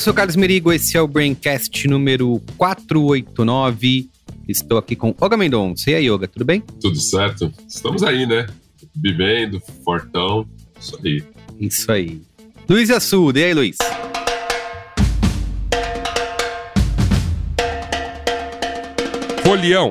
eu sou o Carlos Merigo, esse é o Braincast número 489. Estou aqui com Olga Mendonça. E aí, Olga, tudo bem? Tudo certo. Estamos aí, né? Vivendo, fortão, isso aí. Isso aí. Luiz Assuda, e aí, Luiz? Folião.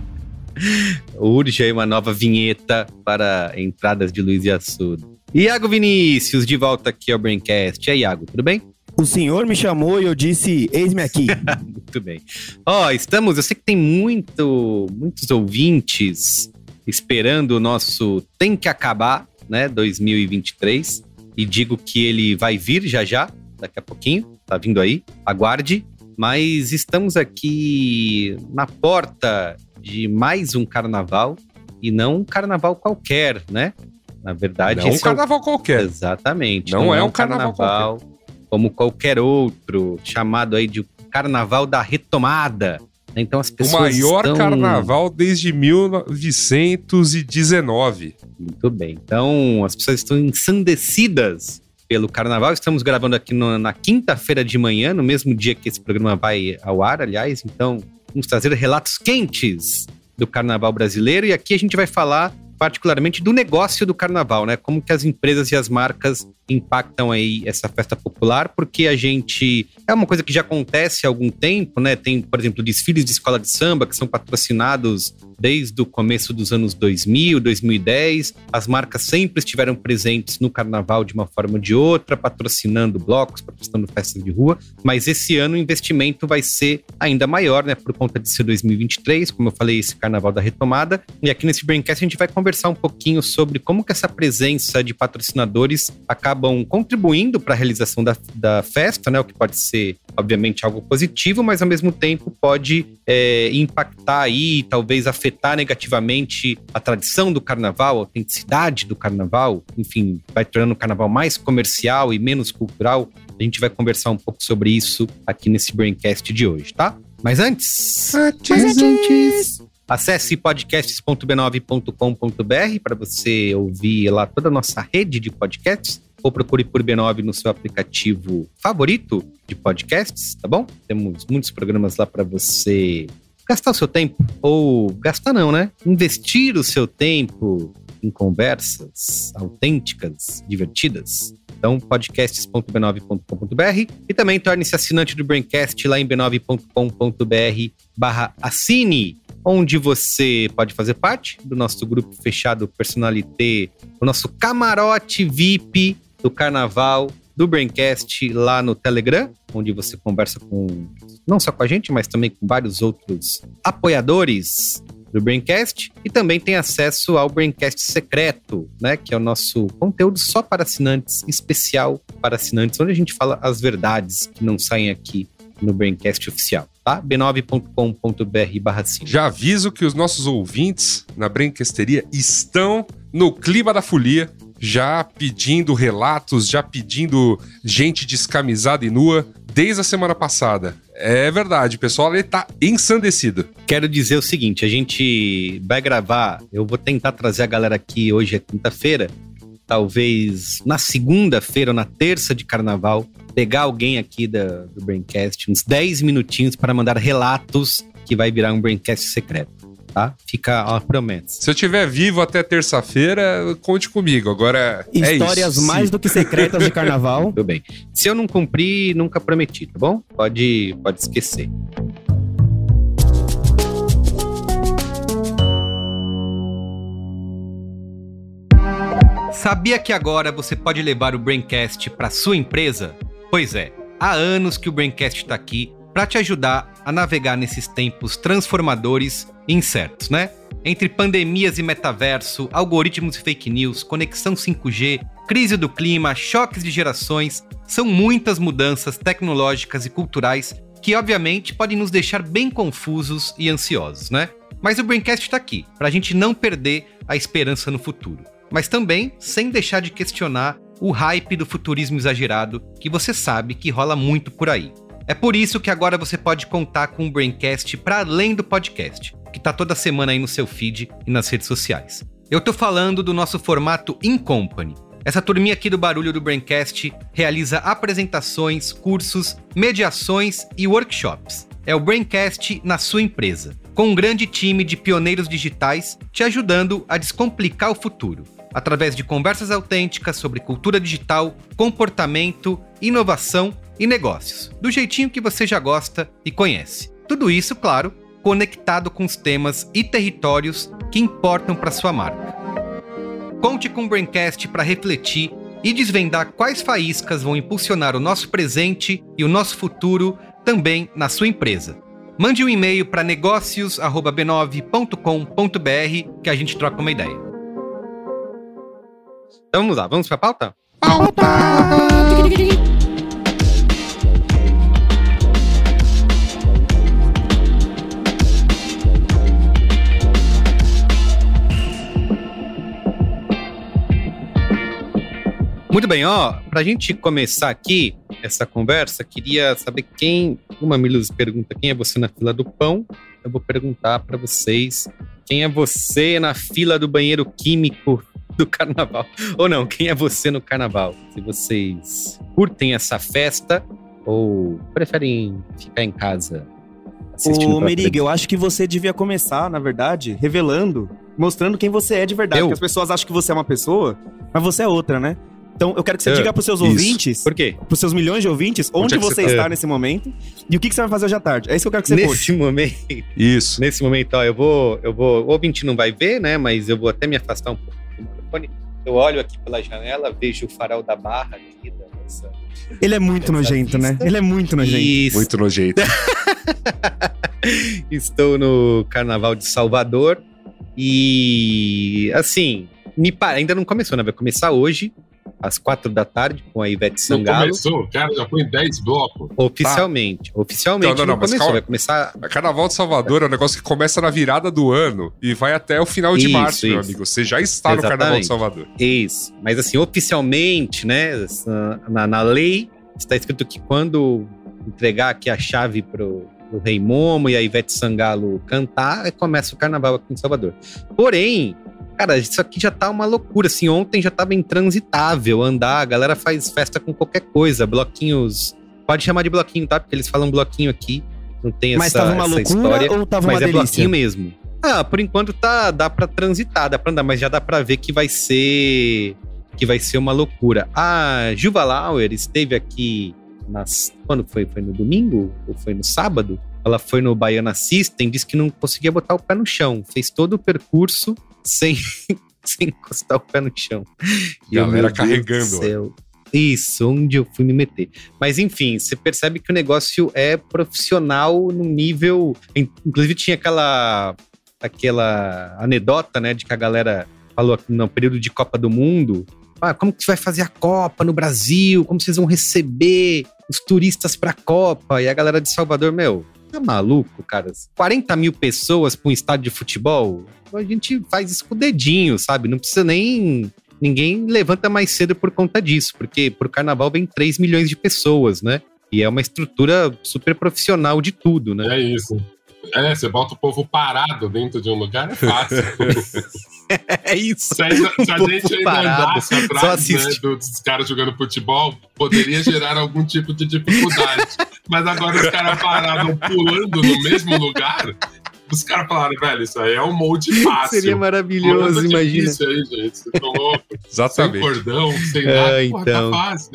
Urge aí uma nova vinheta para entradas de Luiz Assuda. Iago Vinícius, de volta aqui ao Braincast. E aí, Iago, tudo bem? O senhor me chamou e eu disse, eis-me aqui. muito bem. Ó, oh, estamos, eu sei que tem muito, muitos ouvintes esperando o nosso Tem que Acabar, né, 2023. E digo que ele vai vir já já, daqui a pouquinho, tá vindo aí, aguarde. Mas estamos aqui na porta de mais um carnaval, e não um carnaval qualquer, né? Na verdade, não um carnaval é o... qualquer. Exatamente. Não, não é, é um carnaval, carnaval qualquer como qualquer outro, chamado aí de Carnaval da Retomada. Então as pessoas. O maior estão... carnaval desde 1919. Muito bem. Então as pessoas estão ensandecidas pelo carnaval. Estamos gravando aqui no, na quinta-feira de manhã, no mesmo dia que esse programa vai ao ar, aliás. Então vamos trazer relatos quentes do carnaval brasileiro. E aqui a gente vai falar particularmente do negócio do carnaval, né? Como que as empresas e as marcas impactam aí essa festa popular, porque a gente é uma coisa que já acontece há algum tempo, né? Tem, por exemplo, desfiles de escola de samba que são patrocinados desde o começo dos anos 2000, 2010. As marcas sempre estiveram presentes no carnaval de uma forma ou de outra, patrocinando blocos, patrocinando festas de rua, mas esse ano o investimento vai ser ainda maior, né? Por conta de ser 2023, como eu falei, esse carnaval da retomada. E aqui nesse Braincast a gente vai conversar um pouquinho sobre como que essa presença de patrocinadores acabam contribuindo para a realização da, da festa, né? O que pode ser, obviamente, algo positivo, mas ao mesmo tempo pode é, impactar aí, talvez afetar afetar negativamente a tradição do carnaval, a autenticidade do carnaval, enfim, vai tornando o carnaval mais comercial e menos cultural. A gente vai conversar um pouco sobre isso aqui nesse Braincast de hoje, tá? Mas antes. Antes. Mas antes. Acesse podcasts.b9.com.br para você ouvir lá toda a nossa rede de podcasts ou procure por B9 no seu aplicativo favorito de podcasts, tá bom? Temos muitos programas lá para você gastar o seu tempo, ou gastar não, né? Investir o seu tempo em conversas autênticas, divertidas. Então, podcasts.b9.com.br e também torne-se assinante do Braincast lá em b9.com.br barra assine, onde você pode fazer parte do nosso grupo fechado Personalité, o nosso camarote VIP do Carnaval do Braincast lá no Telegram, onde você conversa com não só com a gente, mas também com vários outros apoiadores do Braincast e também tem acesso ao Braincast secreto, né, que é o nosso conteúdo só para assinantes, especial para assinantes, onde a gente fala as verdades que não saem aqui no Braincast oficial, tá? b9.com.br barra Já aviso que os nossos ouvintes na Braincasteria estão no clima da folia, já pedindo relatos, já pedindo gente descamisada e nua desde a semana passada. É verdade, o pessoal ele tá ensandecido. Quero dizer o seguinte, a gente vai gravar, eu vou tentar trazer a galera aqui hoje é quinta-feira, talvez na segunda-feira ou na terça de carnaval, pegar alguém aqui da, do Braincast, uns 10 minutinhos para mandar relatos que vai virar um Braincast secreto tá? Fica a promessa. Se eu estiver vivo até terça-feira, conte comigo. Agora é Histórias isso. mais do que secretas de carnaval. Tudo bem. Se eu não cumprir, nunca prometi, tá bom? Pode, pode esquecer. Sabia que agora você pode levar o Braincast para sua empresa? Pois é, há anos que o Braincast está aqui para te ajudar a navegar nesses tempos transformadores incertos, né? Entre pandemias e metaverso, algoritmos e fake news, conexão 5G, crise do clima, choques de gerações, são muitas mudanças tecnológicas e culturais que, obviamente, podem nos deixar bem confusos e ansiosos, né? Mas o Braincast está aqui, para a gente não perder a esperança no futuro. Mas também sem deixar de questionar o hype do futurismo exagerado que você sabe que rola muito por aí. É por isso que agora você pode contar com o Braincast para além do podcast, que tá toda semana aí no seu feed e nas redes sociais. Eu tô falando do nosso formato In Company. Essa turminha aqui do Barulho do Braincast realiza apresentações, cursos, mediações e workshops. É o Braincast na sua empresa, com um grande time de pioneiros digitais te ajudando a descomplicar o futuro através de conversas autênticas sobre cultura digital, comportamento, inovação e negócios, do jeitinho que você já gosta e conhece. Tudo isso, claro, conectado com os temas e territórios que importam para sua marca. Conte com o Braincast para refletir e desvendar quais faíscas vão impulsionar o nosso presente e o nosso futuro também na sua empresa. Mande um e-mail para negócios@b9.com.br que a gente troca uma ideia. Então vamos lá, vamos para a pauta? Muito bem, ó, pra gente começar aqui essa conversa, queria saber quem, o Mamilos pergunta quem é você na fila do pão, eu vou perguntar para vocês quem é você na fila do banheiro químico do carnaval. Ou não, quem é você no carnaval? Se vocês curtem essa festa ou preferem ficar em casa assistindo Ô, Merig, eu acho que você devia começar, na verdade, revelando, mostrando quem você é de verdade. Eu? Porque as pessoas acham que você é uma pessoa, mas você é outra, né? Então, eu quero que você É, diga pros seus isso. ouvintes, Por quê? pros seus milhões de ouvintes, onde, é que você você tá? está nesse momento e o que, que você vai fazer hoje à tarde. É isso que eu quero que você conte. Nesse momento, Isso. nesse momento, ó, eu vou, eu vou, o ouvinte não vai ver, né, mas eu vou até me afastar um pouco do microfone. Eu olho aqui pela janela, vejo o farol da barra aqui da nossa... Ele é muito nojento, né? vista. Ele é muito nojento. Isso. Muito nojento. Estou no Carnaval de Salvador e assim, me pa- ainda não começou, né? Vai começar hoje, às quatro da tarde, com a Ivete Não Sangalo. começou, o cara já foi em 10 blocos. Oficialmente. Oficialmente Não, não, não, não, mas começou. calma. Vai começar. A Carnaval de Salvador é um negócio que começa na virada do ano e vai até o final de Isso, março, meu isso. amigo. Você já está no Carnaval de Exatamente. Salvador. Isso. Mas assim, oficialmente, né? Na, na lei, está escrito que quando entregar aqui a chave pro, pro Rei Momo e a Ivete Sangalo cantar, começa o carnaval aqui em Salvador. Porém, cara, isso aqui já tá uma loucura. Assim, ontem já tava intransitável andar, a galera faz festa com qualquer coisa, bloquinhos. Pode chamar de bloquinho, tá? Porque eles falam bloquinho aqui. Não tem essa, Mas tava uma loucura história. ou tava Mas uma é delícia? bloquinho mesmo. Ah, por enquanto tá, dá pra transitar, dá pra andar, mas já dá pra ver que vai ser que vai ser uma loucura. A Juva Lauer esteve aqui nas quando foi? Foi no domingo ou foi no sábado? Ela foi no Baiana System, disse que não conseguia botar o pé no chão, fez todo o percurso sem sem encostar o pé no chão. E eu, Galera Deus carregando. Isso, onde eu fui me meter. Mas enfim, você percebe que o negócio é profissional num nível. in- Inclusive tinha aquela aquela anedota, né, de que a galera falou no período de Copa do Mundo, ah, como que você vai fazer a Copa no Brasil? Como vocês vão receber os turistas pra Copa? E a galera de Salvador, meu, tá maluco, cara? 40 mil pessoas pra um estádio de futebol? A gente faz isso com o dedinho, sabe? Não precisa nem ninguém levanta mais cedo por conta disso, porque pro carnaval vem 3 milhões de pessoas, né? E é uma estrutura super profissional de tudo, né? É isso. É, você bota o povo parado dentro de um lugar, é fácil. É isso. Se a, se a gente ainda parado, andasse atrás né, dos caras jogando futebol, poderia gerar algum tipo de dificuldade. Mas agora os caras parados pulando no mesmo lugar, os caras falaram, velho, isso aí é um molde fácil. Seria maravilhoso, imagina. difícil aí, gente. Vocês estão loucos. Sem Exatamente. cordão, sem nada. Porra, então. tá fácil.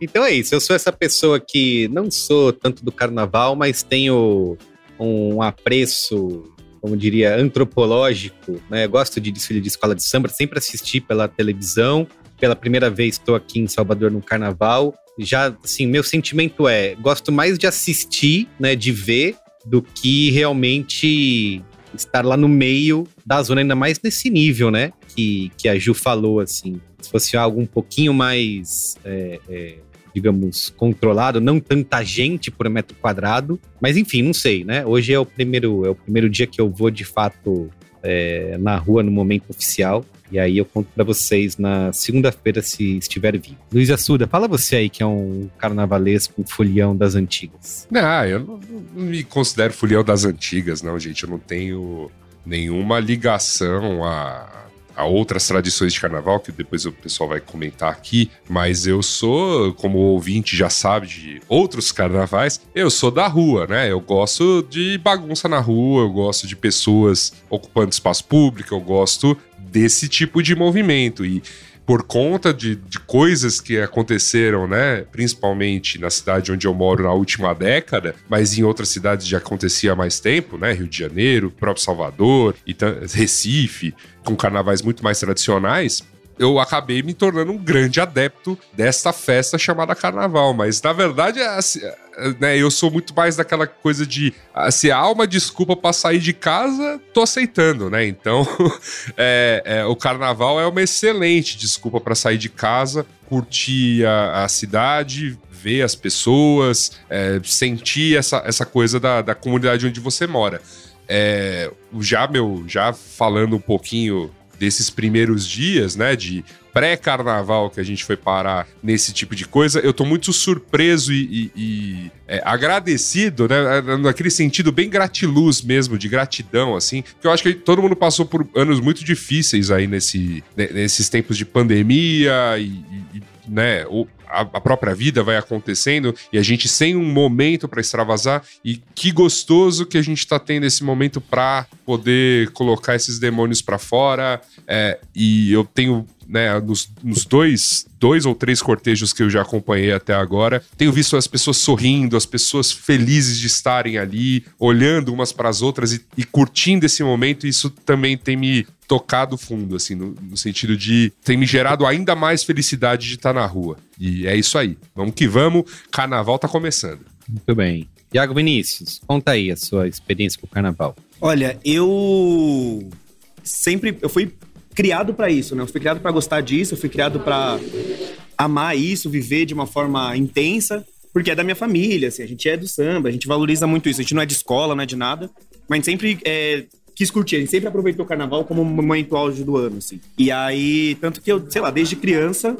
Então é isso, eu sou essa pessoa que não sou tanto do carnaval, mas tenho um apreço, como diria, antropológico, né? Gosto de desfile de escola de samba, sempre assisti pela televisão. Pela primeira vez estou aqui em Salvador no carnaval já, assim, meu sentimento é, gosto mais de assistir, né, de ver, do que realmente estar lá no meio da zona, ainda mais nesse nível, né, que, que a Ju falou, assim. Se fosse algo um pouquinho mais, é, é, digamos, controlado, não tanta gente por metro quadrado, mas enfim, não sei, né? Hoje é o primeiro, é o primeiro dia que eu vou, de fato, é, na rua no momento oficial. E aí eu conto para vocês na segunda-feira se estiver vivo. Luiz Assuda, fala você aí que é um carnavalesco folião das antigas. Não, eu não, não me considero folião das antigas, não, gente. Eu não tenho nenhuma ligação a, a outras tradições de carnaval, que depois o pessoal vai comentar aqui, mas eu sou, como o ouvinte já sabe de outros carnavais, eu sou da rua, né? Eu gosto de bagunça na rua, eu gosto de pessoas ocupando espaço público, eu gosto desse tipo de movimento. E por conta de, de, coisas que aconteceram, né? Principalmente na cidade onde eu moro na última década, mas em outras cidades já acontecia há mais tempo, né? Rio de Janeiro, próprio Salvador, Recife, com carnavais muito mais tradicionais eu acabei me tornando um grande adepto desta festa chamada carnaval. Mas na verdade, é assim, né, eu sou muito mais daquela coisa de se há uma desculpa para sair de casa, tô aceitando, né? Então, é, é, o carnaval é uma excelente desculpa para sair de casa, curtir a, a cidade, ver as pessoas, é, sentir essa, essa coisa da, da comunidade onde você mora. É, já, meu, já falando um pouquinho desses primeiros dias, né, de pré-carnaval que a gente foi parar nesse tipo de coisa, eu tô muito surpreso e, e, e é, agradecido, né, naquele sentido bem gratiluz mesmo, de gratidão, assim, que eu acho que todo mundo passou por anos muito difíceis aí nesse, nesses tempos de pandemia e, e né, a, a, própria vida vai acontecendo e a gente sem um momento para extravasar. E que gostoso que a gente está tendo esse momento para poder colocar esses demônios para fora. É, e eu tenho né, nos, nos, dois, dois ou três cortejos que eu já acompanhei até agora, tenho visto as pessoas sorrindo, as pessoas felizes de estarem ali, olhando umas para as outras e, e, curtindo esse momento. E isso também tem me tocado fundo, assim, no, no, sentido de tem me gerado ainda mais felicidade de estar na rua. E é isso aí. Vamos que vamos, carnaval tá começando. Muito bem. Iago Vinícius, conta aí a sua experiência com o carnaval. Olha, eu sempre eu fui criado para isso, né? Eu fui criado para gostar disso, eu fui criado para amar isso, viver de uma forma intensa, porque é da minha família, assim, a gente é do samba, a gente valoriza muito isso, a gente não é de escola, não é de nada, mas a gente sempre é, quis curtir, a gente sempre aproveitou o carnaval como um momento auge do ano, assim. E aí, tanto que eu, sei lá, desde criança,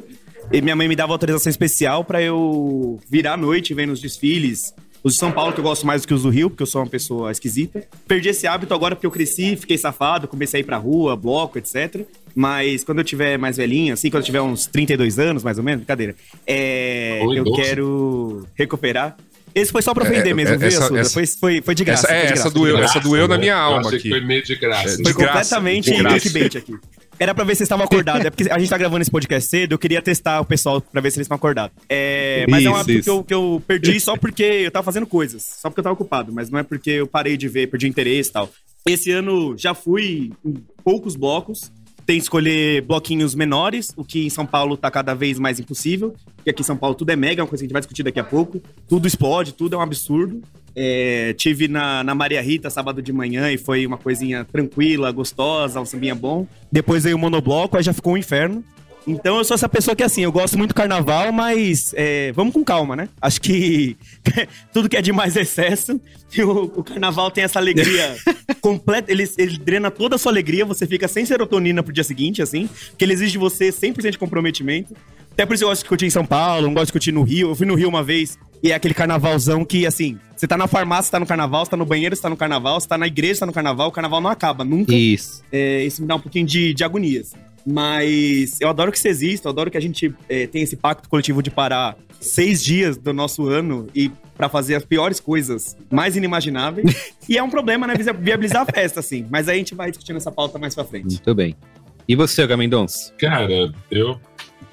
minha mãe me dava autorização especial para eu virar à noite vendo os desfiles, os de São Paulo, que eu gosto mais do que os do Rio, porque eu sou uma pessoa esquisita. Perdi esse hábito agora porque eu cresci, fiquei safado, comecei a ir pra rua, bloco, etc. Mas quando eu tiver mais velhinho, assim, quando eu tiver uns 32 anos, mais ou menos, brincadeira, é, eu quero recuperar. Esse foi só pra ofender é, mesmo, é, viu, essa, essa, foi, foi, foi de graça. Essa, é, de graça, essa doeu, essa doeu na minha alma aqui. Foi meio de graça. Foi de completamente clickbait aqui. Era pra ver se vocês estavam acordados. É porque a gente tá gravando esse podcast cedo, eu queria testar o pessoal pra ver se eles estão acordados. É, mas isso, é um hábito que eu, que eu perdi só porque eu tava fazendo coisas. Só porque eu tava ocupado, mas não é porque eu parei de ver, perdi interesse e tal. Esse ano já fui em poucos blocos. Tem que escolher bloquinhos menores, o que em São Paulo tá cada vez mais impossível. Porque aqui em São Paulo tudo é mega, é uma coisa que a gente vai discutir daqui a pouco. Tudo explode, tudo é um absurdo. É, tive na, na Maria Rita sábado de manhã e foi uma coisinha tranquila, gostosa, um sambinha bom. Depois veio o monobloco, aí já ficou um inferno. Então eu sou essa pessoa que, assim, eu gosto muito do carnaval, mas é, vamos com calma, né? Acho que tudo que é demais é excesso. O, o, carnaval tem essa alegria completa, ele, ele drena toda a sua alegria, você fica sem serotonina pro dia seguinte, assim, porque ele exige de você 100% de comprometimento. Até por isso eu gosto de curtir em São Paulo, não gosto de curtir no Rio. Eu fui no Rio uma vez e é aquele carnavalzão que, assim, você tá na farmácia, você tá no carnaval, você tá no banheiro, você tá no carnaval, você tá na igreja, você tá no carnaval, o carnaval não acaba, nunca. Isso. É, isso me dá um pouquinho de, de agonia, assim. Mas eu adoro que isso exista, eu adoro que a gente é, tenha esse pacto coletivo de parar seis dias do nosso ano e para fazer as piores coisas mais inimagináveis. e é um problema, né? Viabilizar a festa, assim. Mas aí a gente vai discutindo essa pauta mais pra frente. Muito bem. E você, Gamendons? Cara, eu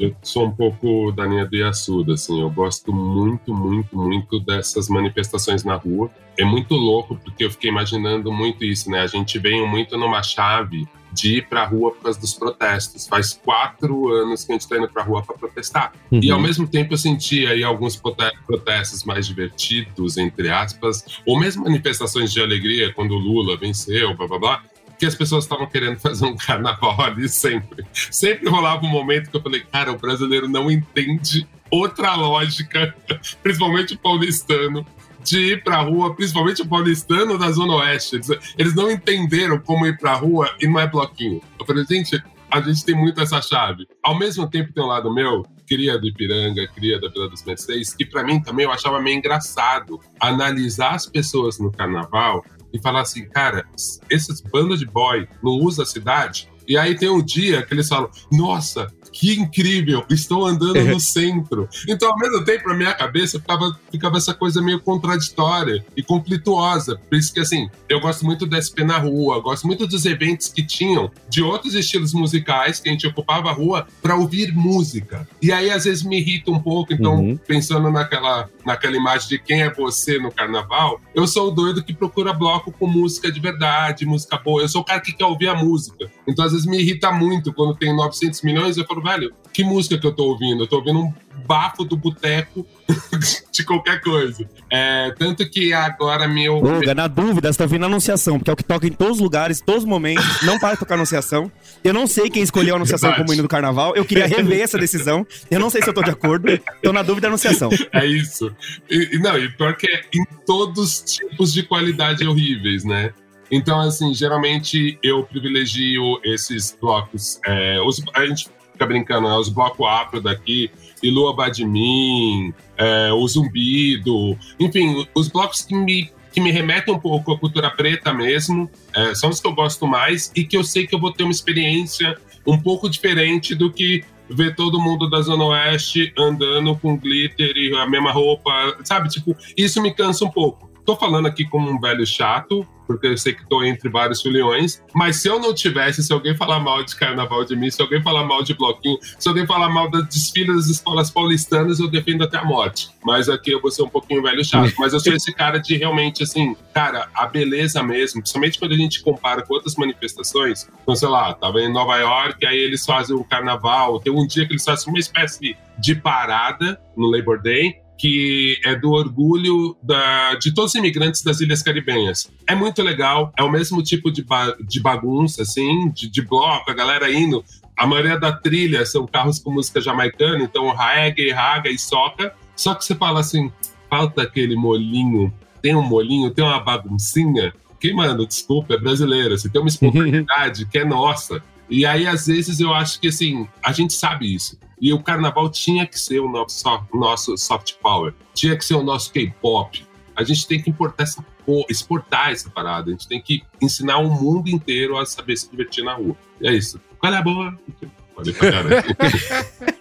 eu sou um pouco da linha do Yasuda, assim, eu gosto muito, muito, muito dessas manifestações na rua. É muito louco, porque eu fiquei imaginando muito isso, né? A gente veio muito numa chave de ir pra rua por causa dos protestos. Faz quatro anos que a gente tá indo pra rua para protestar. Uhum. E ao mesmo tempo eu sentia aí alguns protestos mais divertidos, entre aspas, ou mesmo manifestações de alegria quando o Lula venceu, blá blá blá que as pessoas estavam querendo fazer um carnaval ali sempre. Sempre rolava um momento que eu falei, cara, o brasileiro não entende outra lógica, principalmente o paulistano, de ir pra rua, principalmente o paulistano da Zona Oeste. Eles, não entenderam como ir pra rua e não é bloquinho. Eu falei, gente, a gente tem muito essa chave. Ao mesmo tempo, tem um lado meu, cria do Ipiranga, cria da Vila dos Mercedes, que para mim também eu achava meio engraçado analisar as pessoas no carnaval e falar assim, cara, esses bandos de boy não usam a cidade? E aí tem um dia que eles falam, nossa, que incrível, estou andando no centro. Então, ao mesmo tempo, na minha cabeça, ficava, ficava essa coisa meio contraditória e conflituosa. Por isso que, assim, eu gosto muito do SP na rua, gosto muito dos eventos que tinham de outros estilos musicais que a gente ocupava a rua para ouvir música. E aí, às vezes, me irrita um pouco. Então, uhum. pensando naquela, naquela imagem de quem é você no carnaval, eu sou o doido que procura bloco com música de verdade, música boa. Eu sou o cara que quer ouvir a música. Então, às vezes, me irrita muito quando tem 900 milhões. Eu falo, velho, que música que eu tô ouvindo? Eu tô ouvindo um bafo do boteco de qualquer coisa. É, tanto que agora meu. Olga, na dúvida, você tá ouvindo a anunciação, porque é o que toca em todos os lugares, todos os momentos. Não para de tocar anunciação. Eu não sei quem escolheu a anunciação Verdade. como hino do carnaval. Eu queria rever essa decisão. Eu não sei se eu tô de acordo. Tô na dúvida anunciação. É isso. E, não, e pior que é em todos os tipos de qualidade horríveis, né? Então, assim, geralmente eu privilegio esses blocos. É, os, a gente fica brincando, né? os blocos afro daqui, e Lua Badmin, é, o Zumbido, enfim, os blocos que me, que me remetem um pouco à cultura preta mesmo, é, são os que eu gosto mais e que eu sei que eu vou ter uma experiência um pouco diferente do que ver todo mundo da Zona Oeste andando com glitter e a mesma roupa, sabe? Tipo, isso me cansa um pouco. Tô falando aqui como um velho chato, porque eu sei que tô entre vários filiões, mas se eu não tivesse, se alguém falar mal de carnaval de mim, se alguém falar mal de bloquinho, se alguém falar mal das desfiles das escolas paulistanas, eu defendo até a morte. Mas aqui eu vou ser um pouquinho velho chato. Mas eu sou esse cara de realmente, assim, cara, a beleza mesmo, principalmente quando a gente compara com outras manifestações. Então, sei lá, tava em Nova York, aí eles fazem um carnaval, tem um dia que eles fazem uma espécie de parada no Labor Day, que é do orgulho da, de todos os imigrantes das Ilhas Caribenhas. É muito legal, é o mesmo tipo de, ba, de bagunça, assim, de, de bloco, a galera indo. A maioria da trilha são carros com música jamaicana, então reggae, raga e soca. Só que você fala assim, falta aquele molinho, tem um molinho, tem uma baguncinha. Que, mano, desculpa, é brasileira. Você tem uma espontaneidade que é nossa. E aí, às vezes, eu acho que, assim, a gente sabe isso. E o carnaval tinha que ser o nosso, nosso soft power, tinha que ser o nosso K-pop. A gente tem que importar essa, exportar essa parada, a gente tem que ensinar o mundo inteiro a saber se divertir na rua. E é isso. Qual é a boa?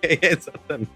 É, exatamente.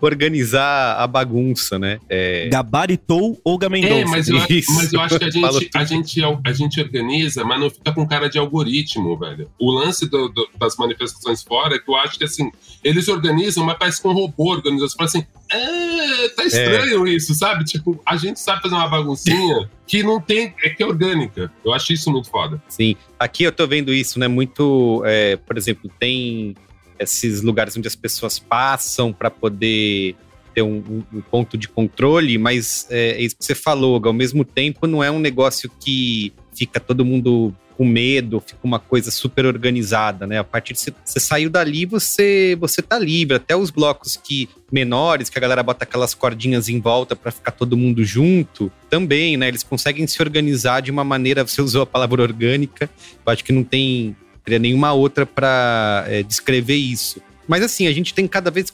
Organizar a bagunça, né? É... Gabaritou ou gamendou? É, mas eu, mas eu acho que a gente, a, gente, a gente organiza, mas não fica com cara de algoritmo, velho. O lance do, do, das manifestações fora é que eu acho que, assim, eles organizam, mas parece que um robô organiza. Você fala assim, é, tá estranho é. isso, sabe? Tipo, a gente sabe fazer uma baguncinha que não tem, é que é orgânica. Eu acho isso muito foda. Sim. Aqui eu tô vendo isso, né? Muito, é, por exemplo, tem esses lugares onde as pessoas passam para poder ter um, um, ponto de controle, mas é, é, isso que você falou, ao mesmo tempo não é um negócio que fica todo mundo com medo, fica uma coisa super organizada, né? A partir de você, você saiu dali, você você tá livre. Até os blocos que menores, que a galera bota aquelas cordinhas em volta para ficar todo mundo junto, também, né? Eles conseguem se organizar de uma maneira, você usou a palavra orgânica, eu acho que não tem teria nenhuma outra para é, descrever isso. Mas assim, a gente tem cada vez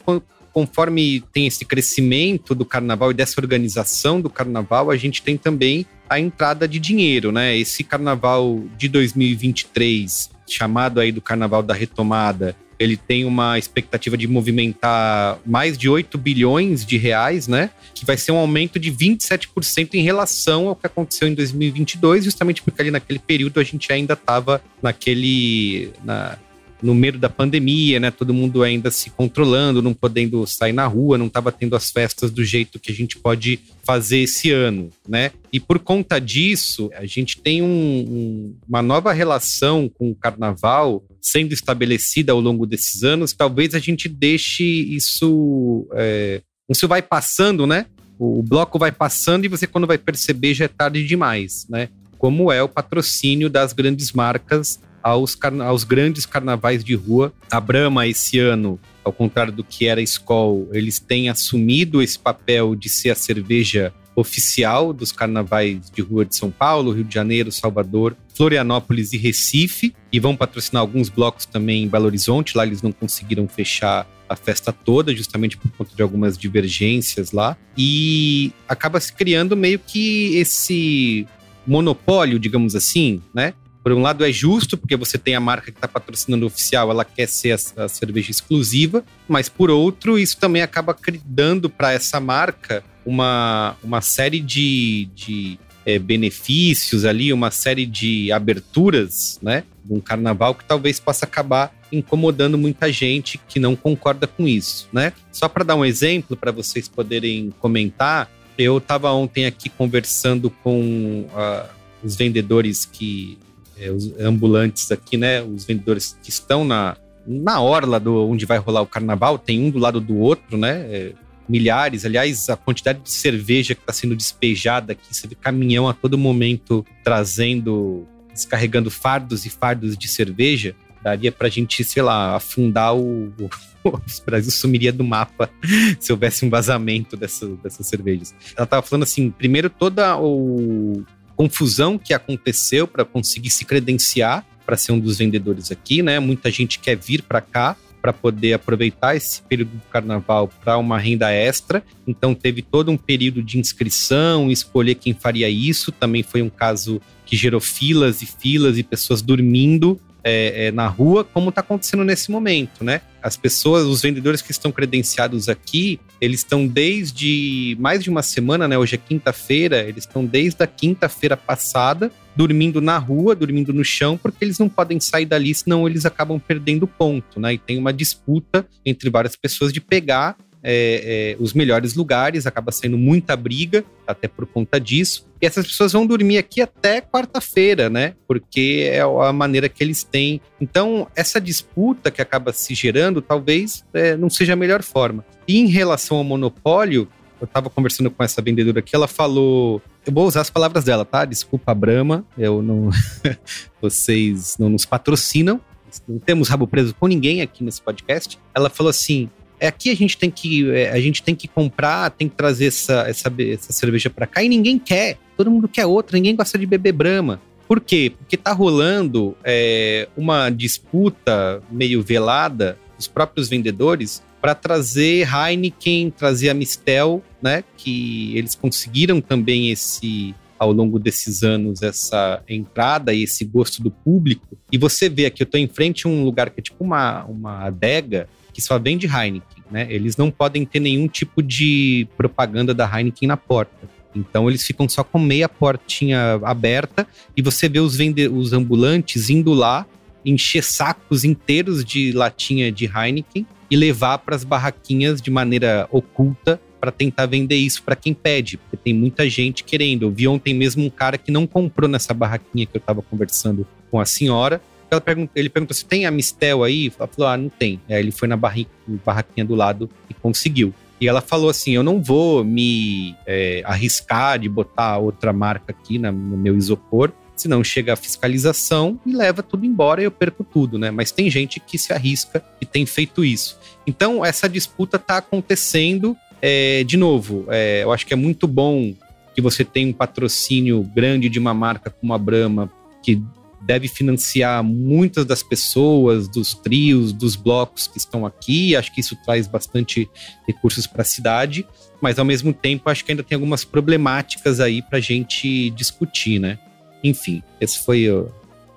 conforme tem esse crescimento do carnaval e dessa organização do carnaval, a gente tem também a entrada de dinheiro, né? Esse carnaval de 2023, chamado aí do Carnaval da Retomada, ele tem uma expectativa de movimentar mais de 8 bilhões de reais, né? Que vai ser um aumento de 27% em relação ao que aconteceu em 2022, justamente porque ali naquele período a gente ainda estava naquele. Na, no meio da pandemia, né? Todo mundo ainda se controlando, não podendo sair na rua, não estava tendo as festas do jeito que a gente pode fazer esse ano, né? E por conta disso, a gente tem um, um, uma nova relação com o carnaval sendo estabelecida ao longo desses anos. Talvez a gente deixe isso. É, isso vai passando, né? O bloco vai passando e você, quando vai perceber, já é tarde demais, né? Como é o patrocínio das grandes marcas aos, aos grandes carnavais de rua. A Brahma, esse ano, ao contrário do que era a Skol, eles têm assumido esse papel de ser a cerveja oficial dos carnavais de rua de São Paulo, Rio de Janeiro, Salvador, Florianópolis e Recife, e vão patrocinar alguns blocos também em Belo Horizonte. Lá eles não conseguiram fechar a festa toda, justamente por conta de algumas divergências lá. E acaba se criando meio que esse monopólio, digamos assim, né? Por um lado é justo, porque você tem a marca que está patrocinando o oficial, ela quer ser a, a, cerveja exclusiva, mas por outro, isso também acaba dando para essa marca uma, uma série de, de é, benefícios ali, uma série de aberturas, né? Um carnaval que talvez possa acabar incomodando muita gente que não concorda com isso, né? Só para dar um exemplo para vocês poderem comentar, eu estava ontem aqui conversando com uh, os vendedores que é, os ambulantes aqui, né? Os vendedores que estão na, na orla do onde vai rolar o carnaval, tem um do lado do outro, né? É, milhares, aliás, a quantidade de cerveja que está sendo despejada aqui, você vê caminhão a todo momento trazendo, descarregando fardos e fardos de cerveja, daria para a gente, sei lá, afundar o, o, Brasil sumiria do mapa se houvesse um vazamento dessa, dessas cervejas. Ela estava falando assim, primeiro toda o confusão que aconteceu para conseguir se credenciar para ser um dos vendedores aqui, né? Muita gente quer vir para cá para poder aproveitar esse período do carnaval para uma renda extra. Então teve todo um período de inscrição, escolher quem faria isso. Também foi um caso que gerou filas e filas e pessoas dormindo é, é, na rua, como está acontecendo nesse momento, né? As pessoas, os vendedores que estão credenciados aqui, eles estão desde mais de uma semana, né? Hoje é quinta-feira, eles estão desde a quinta-feira passada dormindo na rua, dormindo no chão, porque eles não podem sair dali, senão eles acabam perdendo ponto, né? E tem uma disputa entre várias pessoas de pegar é, é, os melhores lugares, acaba saindo muita briga, até por conta disso. E essas pessoas vão dormir aqui até quarta-feira, né? Porque é a maneira que eles têm. Então, essa disputa que acaba se gerando, talvez é, não seja a melhor forma. E em relação ao monopólio, eu estava conversando com essa vendedora aqui, ela falou. Eu vou usar as palavras dela, tá? Desculpa, Brahma, eu não. Vocês não nos patrocinam, não temos rabo preso com ninguém aqui nesse podcast. Ela falou assim: é aqui a gente tem que é, a gente tem que comprar, tem que trazer essa, essa, essa cerveja para cá e ninguém quer. Todo mundo quer outra, ninguém gosta de beber Brahma. Por quê? Porque tá rolando é, uma disputa meio velada dos próprios vendedores para trazer Heineken, trazer a Mistel, né? Que eles conseguiram também esse ao longo desses anos essa entrada e esse gosto do público. E você vê aqui, eu estou em frente a um lugar que é tipo uma, uma adega que só vende Heineken, né? Eles não podem ter nenhum tipo de propaganda da Heineken na porta. Então eles ficam só com meia portinha aberta e você vê os, vende os ambulantes indo lá encher sacos inteiros de latinha de Heineken e levar para as barraquinhas de maneira oculta para tentar vender isso para quem pede, porque tem muita gente querendo. Eu vi ontem mesmo um cara que não comprou nessa barraquinha que eu estava conversando com a senhora, pergunta, ele perguntou se tem a Mistel aí. Ela falou, ah, não tem. Aí ele foi na barraquinha do lado e conseguiu. E ela falou assim: Eu não vou me é, arriscar de botar outra marca aqui na, no meu isopor, senão chega a fiscalização e leva tudo embora e eu perco tudo, né? Mas tem gente que se arrisca e tem feito isso. Então, essa disputa está acontecendo. É, de novo, é, eu acho que é muito bom que você tenha um patrocínio grande de uma marca como a Brahma, que deve financiar muitas das pessoas, dos trios, dos blocos que estão aqui. Acho que isso traz bastante recursos para a cidade, mas ao mesmo tempo acho que ainda tem algumas problemáticas aí para a gente discutir, né? Enfim, esse foi o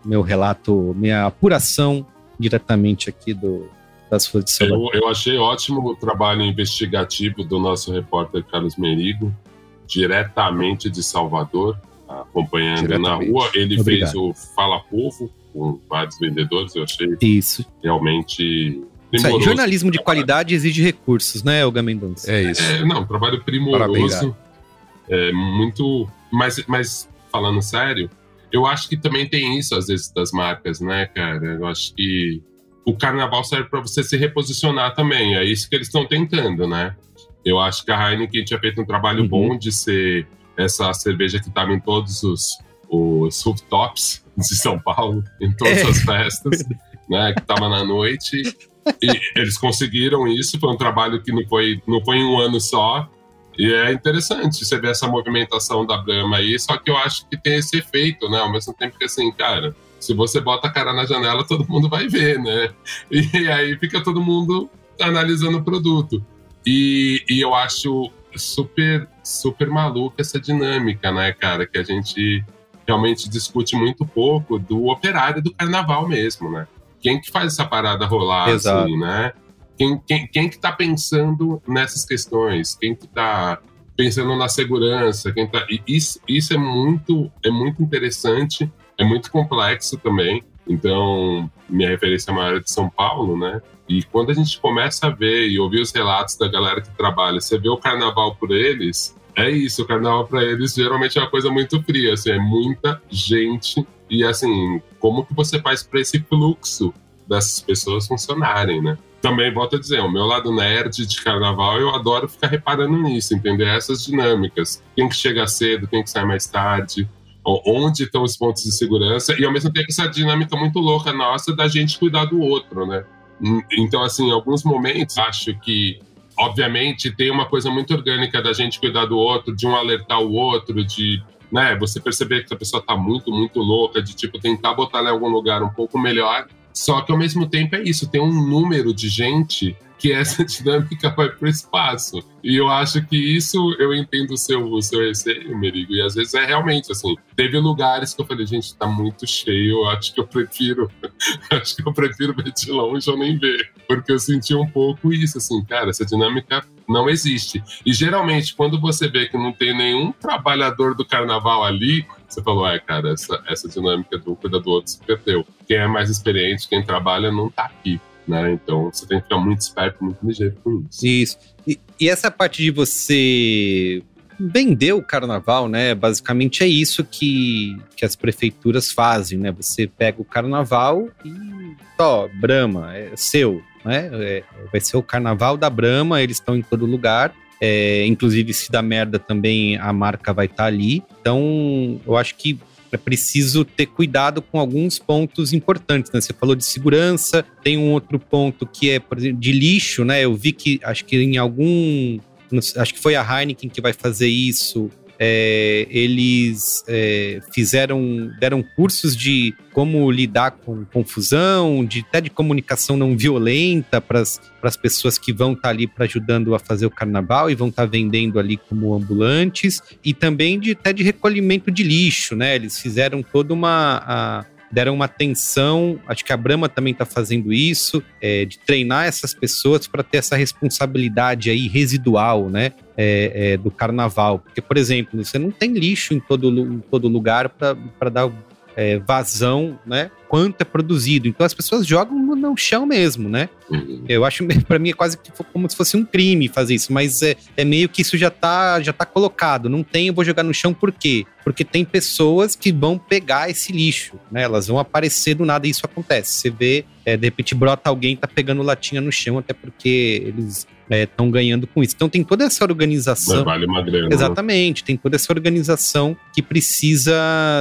meu relato, minha apuração diretamente aqui do, das ruas de Salvador. Eu, eu achei ótimo o trabalho investigativo do nosso repórter Carlos Merigo, diretamente de Salvador acompanhando na rua. Ele Obrigado. fez o Fala Povo, com vários vendedores, eu achei isso. realmente isso aí, jornalismo de qualidade exige recursos, né, Olga Mendonça? É isso. É, não, trabalho primoroso. É muito. Mas, mas, falando sério, eu acho que também tem isso, às vezes, das marcas, né, cara? Eu acho que o carnaval serve para você se reposicionar também. É isso que eles estão tentando, né? Eu acho que a Heineken tinha feito um trabalho uhum. bom de ser essa cerveja que estava em todos os, os rooftops de São Paulo, em todas as festas, né? Que estava na noite. E eles conseguiram isso, foi um trabalho que não foi, não foi em um ano só. E é interessante você ver essa movimentação da Brahma aí, só que eu acho que tem esse efeito, né? Ao mesmo tempo que assim, cara, se você bota a cara na janela, todo mundo vai ver, né? E aí fica todo mundo analisando o produto. E, e eu acho super, super maluca essa dinâmica, né, cara? Que a gente realmente discute muito pouco do operário do carnaval mesmo, né? quem que faz essa parada rolar, Exato. assim, né? Quem, quem, quem que tá pensando nessas questões? Quem que tá pensando na segurança? Quem tá... Isso, isso é muito é muito interessante, é muito complexo também. Então, minha referência maior é de São Paulo, né? E quando a gente começa a ver e ouvir os relatos da galera que trabalha, você vê o carnaval por eles, é isso, o carnaval para eles geralmente é uma coisa muito fria, assim, é muita gente e assim, como que você faz para esse fluxo dessas pessoas funcionarem, né? Também volto a dizer, o meu lado nerd de carnaval, eu adoro ficar reparando nisso, entender essas dinâmicas. Quem que chega cedo, quem que sai mais tarde, onde estão os pontos de segurança, e ao mesmo tempo essa dinâmica muito louca nossa da gente cuidar do outro, né? Então, assim, em alguns momentos, acho que obviamente tem uma coisa muito orgânica da gente cuidar do outro, de um alertar o outro, de né, você perceber que a pessoa tá muito, muito louca, de tipo tentar botar em algum lugar um pouco melhor. Só que ao mesmo tempo é isso, tem um número de gente que essa dinâmica vai para o espaço. E eu acho que isso eu entendo o seu, o seu receio, Merigo. E às vezes é realmente assim. Teve lugares que eu falei, gente, tá muito cheio, eu acho que eu prefiro. acho que eu prefiro ver de longe ou nem ver. Porque eu senti um pouco isso, assim, cara, essa dinâmica não existe. E geralmente, quando você vê que não tem nenhum trabalhador do carnaval ali, você falou, é, cara, essa, essa dinâmica do cuidar do outro se perdeu. Quem é mais experiente, quem trabalha, não tá aqui né? Então você tem que ficar muito esperto, muito ligeiro com isso. Isso. E, e essa parte de você vender o carnaval, né? Basicamente é isso que, que as prefeituras fazem, né? Você pega o carnaval e, ó, Brahma, é seu, né? É, vai ser o carnaval da Brahma, eles estão em todo lugar. É, inclusive, se dá merda também, a marca vai estar tá ali. Então, eu acho que é preciso ter cuidado com alguns pontos importantes, né? Você falou de segurança, tem um outro ponto que é, por exemplo, de lixo, né? Eu vi que, acho que em algum... Acho que foi a Heineken que vai fazer isso é, eles é, fizeram, deram cursos de como lidar com confusão, de, até de comunicação não violenta para as pessoas que vão estar tá ali para ajudando a fazer o carnaval e vão estar tá vendendo ali como ambulantes, e também de, até de recolhimento de lixo, né? Eles fizeram toda uma. A, deram uma atenção, acho que a Brahma também está fazendo isso, é, de treinar essas pessoas para ter essa responsabilidade aí residual, né? É, é, do carnaval. Porque, por exemplo, você não tem lixo em todo, em todo lugar para dar é, vazão, né? Quanto é produzido. Então as pessoas jogam no, no chão mesmo, né? Uhum. Eu acho, para mim, é quase como se fosse um crime fazer isso, mas é, é meio que isso já tá, já tá colocado. Não tem, eu vou jogar no chão por quê? Porque tem pessoas que vão pegar esse lixo, né? Elas vão aparecer do nada e isso acontece. Você vê, é, de repente brota alguém tá pegando latinha no chão, até porque eles estão é, ganhando com isso. Então tem toda essa organização. Mas vale uma grana. Né? Exatamente, tem toda essa organização que precisa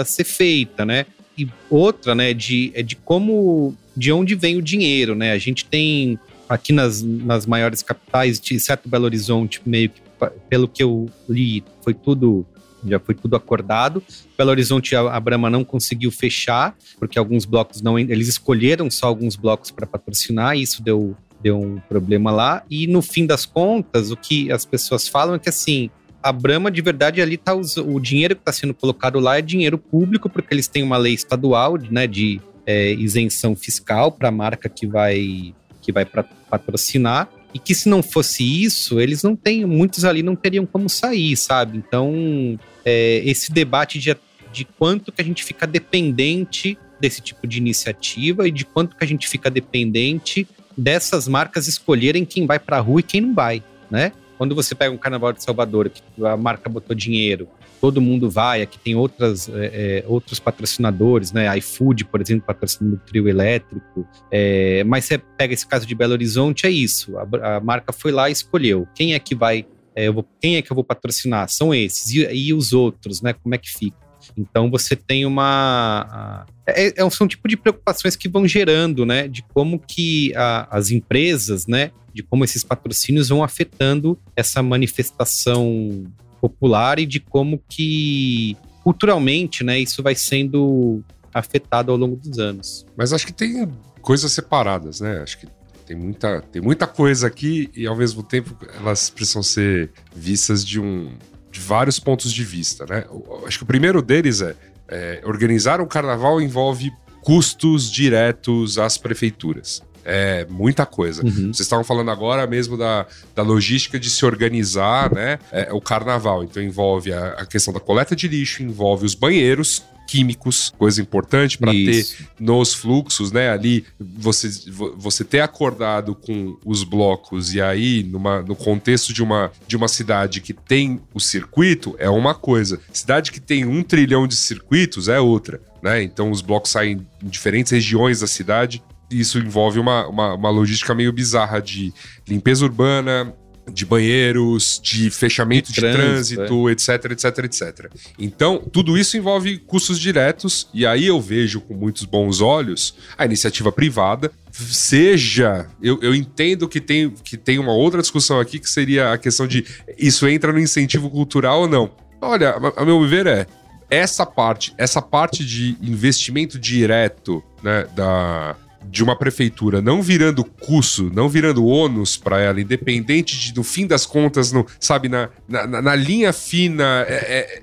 ser feita, né? E outra, né, de, é de como, de onde vem o dinheiro, né? A gente tem aqui nas, nas maiores capitais, exceto Belo Horizonte, meio que, pelo que eu li, foi tudo já foi tudo acordado. Belo Horizonte, a, a Brahma não conseguiu fechar, porque alguns blocos não. Eles escolheram só alguns blocos para patrocinar, e isso deu deu um problema lá. E no fim das contas, o que as pessoas falam é que assim, a Brahma de verdade ali tá o dinheiro que está sendo colocado lá é dinheiro público, porque eles têm uma lei estadual, né, de é, isenção fiscal para a marca que vai que vai pra, patrocinar. E que se não fosse isso, eles não têm, muitos ali não teriam como sair, sabe? Então, é, esse debate de, de quanto que a gente fica dependente desse tipo de iniciativa e de quanto que a gente fica dependente dessas marcas escolherem quem vai para a rua e quem não vai, né? Quando você pega um Carnaval de Salvador, que a marca botou dinheiro, todo mundo vai, aqui tem outras, é, é, outros patrocinadores, né? iFood, por exemplo, patrocinando o trio elétrico. É, mas você pega esse caso de Belo Horizonte, é isso. A, a marca foi lá e escolheu. Quem é que vai. É, vou, quem é que eu vou patrocinar? São esses. E, e os outros, né? Como é que fica? Então você tem uma. É, é, um, tipo de preocupações que vão gerando, né? De como que a, as empresas, né? De como esses patrocínios vão afetando essa manifestação popular e de como que culturalmente, né? Isso vai sendo afetado ao longo dos anos. Mas acho que tem coisas separadas, né? Acho que tem muita, tem muita coisa aqui e ao mesmo tempo elas precisam ser vistas de um de vários pontos de vista, né? Acho que o primeiro deles é, é organizar um carnaval envolve custos diretos às prefeituras. É muita coisa. Uhum. Vocês estavam falando agora mesmo da, da logística de se organizar, né? É, o carnaval. Então envolve a, a, questão da coleta de lixo, envolve os banheiros, químicos, coisa importante para ter nos fluxos, né? Ali você, você ter acordado com os blocos e aí numa, no contexto de uma, de uma cidade que tem o circuito é uma coisa, cidade que tem um trilhão de circuitos é outra. Né? Então os blocos saem em diferentes regiões da cidade. Isso envolve uma, uma, uma logística meio bizarra de limpeza urbana, de banheiros, de fechamento de, de trânsito, trânsito é. etc, etc, etc. Então, tudo isso envolve custos diretos, e aí eu vejo com muitos bons olhos a iniciativa privada. Seja, eu, eu entendo que tem, que tem uma outra discussão aqui que seria a questão de isso entra no incentivo cultural ou não. Olha, a, a meu ver é essa parte, essa parte de investimento direto né, da, de uma prefeitura não virando custo, não virando ônus para ela, independente de, no fim das contas, no, sabe, na, na, na linha fina, é, é,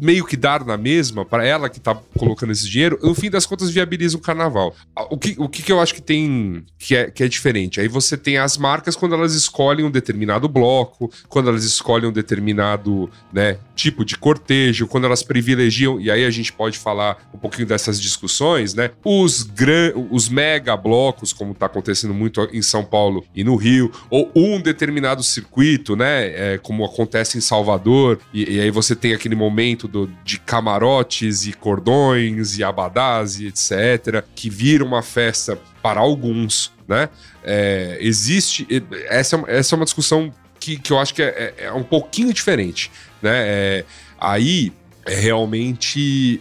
meio que dar na mesma, para ela que tá colocando esse dinheiro, no fim das contas viabiliza o carnaval. O que, o que, eu acho que tem que é, que é diferente? Aí você tem as marcas quando elas escolhem um determinado bloco, quando elas escolhem um determinado né, tipo de cortejo, quando elas privilegiam, e aí a gente pode falar um pouquinho dessas discussões, né? Os, gran, os mega blocos, como está acontecendo muito em São Paulo e no Rio, ou um determinado circuito, né? É, como acontece em Salvador, e, e aí você tem momento do, de camarotes e cordões e abadás e etc., que vira uma festa para alguns, né? É, existe. Essa, é essa é uma discussão que, que eu acho que é, é, é um pouquinho diferente, né? É, aí é realmente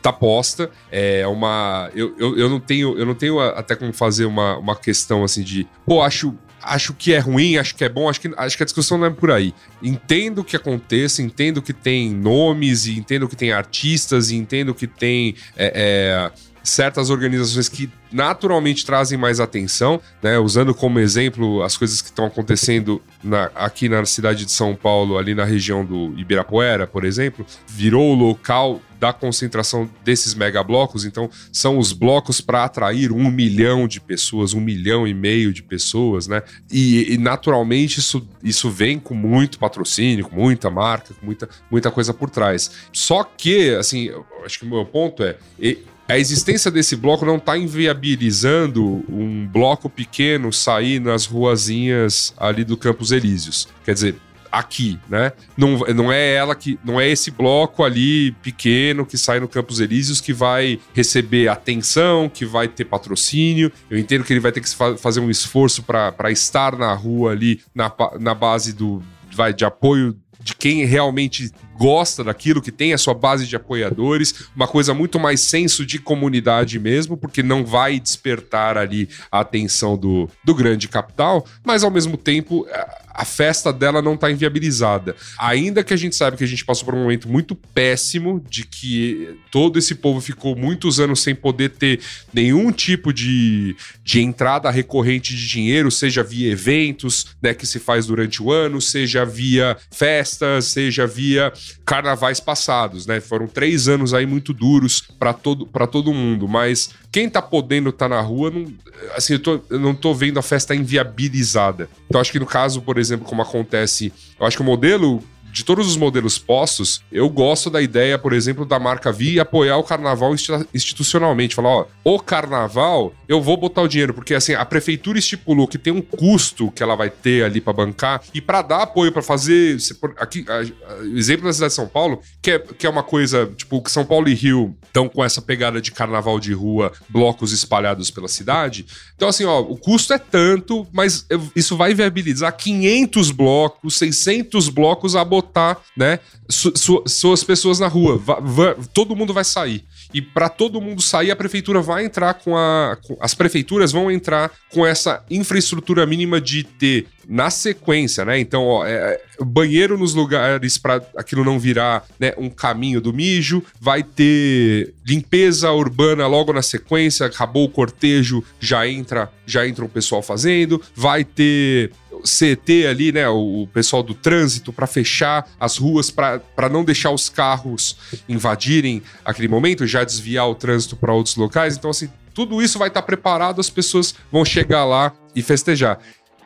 tá posta. É uma. Eu, eu, eu, não tenho, eu não tenho até como fazer uma, uma questão assim de. Pô, acho acho que é ruim, acho que é bom, acho que, acho que a discussão não é por aí. Entendo que aconteça, entendo que tem nomes, e entendo que tem artistas, e entendo que tem é, é, certas organizações que naturalmente trazem mais atenção, né? Usando como exemplo as coisas que estão acontecendo na, aqui na cidade de São Paulo, ali na região do Ibirapuera, por exemplo, virou o local da concentração desses megablocos. Então, são os blocos para atrair um milhão de pessoas, um milhão e meio de pessoas, né? E, e, naturalmente isso, isso vem com muito patrocínio, com muita marca, com muita, muita coisa por trás. Só que, assim, acho que o meu ponto é a existência desse bloco não está inviabilizando um bloco pequeno sair nas ruazinhas ali do Campos Elíseos. Quer dizer, aqui, né? Não, não é ela que. Não é esse bloco ali pequeno que sai no Campos Elíseos que vai receber atenção, que vai ter patrocínio. Eu entendo que ele vai ter que fazer um esforço para estar na rua ali, na, na base do. Vai, de apoio de quem realmente gosta daquilo, que tem a sua base de apoiadores, uma coisa muito mais senso de comunidade mesmo, porque não vai despertar ali a atenção do, do grande capital, mas ao mesmo tempo a festa dela não está inviabilizada. Ainda que a gente sabe que a gente passou por um momento muito péssimo, de que todo esse povo ficou muitos anos sem poder ter nenhum tipo de, de entrada recorrente de dinheiro, seja via eventos né, que se faz durante o ano, seja via festas, seja via carnavais passados, né? Foram três anos aí muito duros para todo, todo mundo, mas quem tá podendo estar tá na rua, não, assim, eu, tô, eu não tô vendo a festa inviabilizada. Então, acho que no caso, por exemplo, como acontece, eu acho que o modelo de todos os modelos postos, eu gosto da ideia, por exemplo, da marca vir apoiar o carnaval institucionalmente. Falar, ó, o carnaval, eu vou botar o dinheiro, porque assim, a prefeitura estipulou que tem um custo que ela vai ter ali para bancar e para dar apoio para fazer. Aqui, exemplo da cidade de São Paulo, que é, que é uma coisa, tipo, que São Paulo e Rio estão com essa pegada de carnaval de rua, blocos espalhados pela cidade. Então, assim, ó, o custo é tanto, mas isso vai viabilizar 500 blocos, 600 blocos a botar, né, su, su, suas pessoas na rua. Va, va, todo mundo vai sair. E para todo mundo sair, a prefeitura vai entrar com a. Com, as prefeituras vão entrar com essa infraestrutura mínima de ter na sequência, né? Então, ó, é, é banheiro nos lugares para aquilo não virar né, um caminho do mijo, vai ter limpeza urbana logo na sequência, acabou o cortejo, já entra, já entra o pessoal fazendo, vai ter CT ali, né, o pessoal do trânsito para fechar as ruas para não deixar os carros invadirem aquele momento, já desviar o trânsito para outros locais. Então assim, tudo isso vai estar tá preparado, as pessoas vão chegar lá e festejar.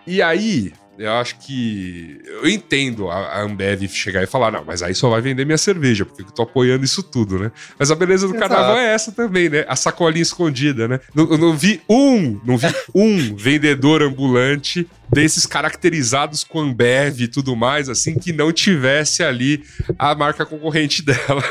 E aí, eu acho que. Eu entendo a, Ambev chegar e falar, não, mas aí só vai vender minha cerveja, porque eu tô apoiando isso tudo, né? Mas a beleza do Exato. carnaval é essa também, né? A sacolinha escondida, né? Não, não vi um, não vi um vendedor ambulante desses caracterizados com Ambev e tudo mais, assim, que não tivesse ali a marca concorrente dela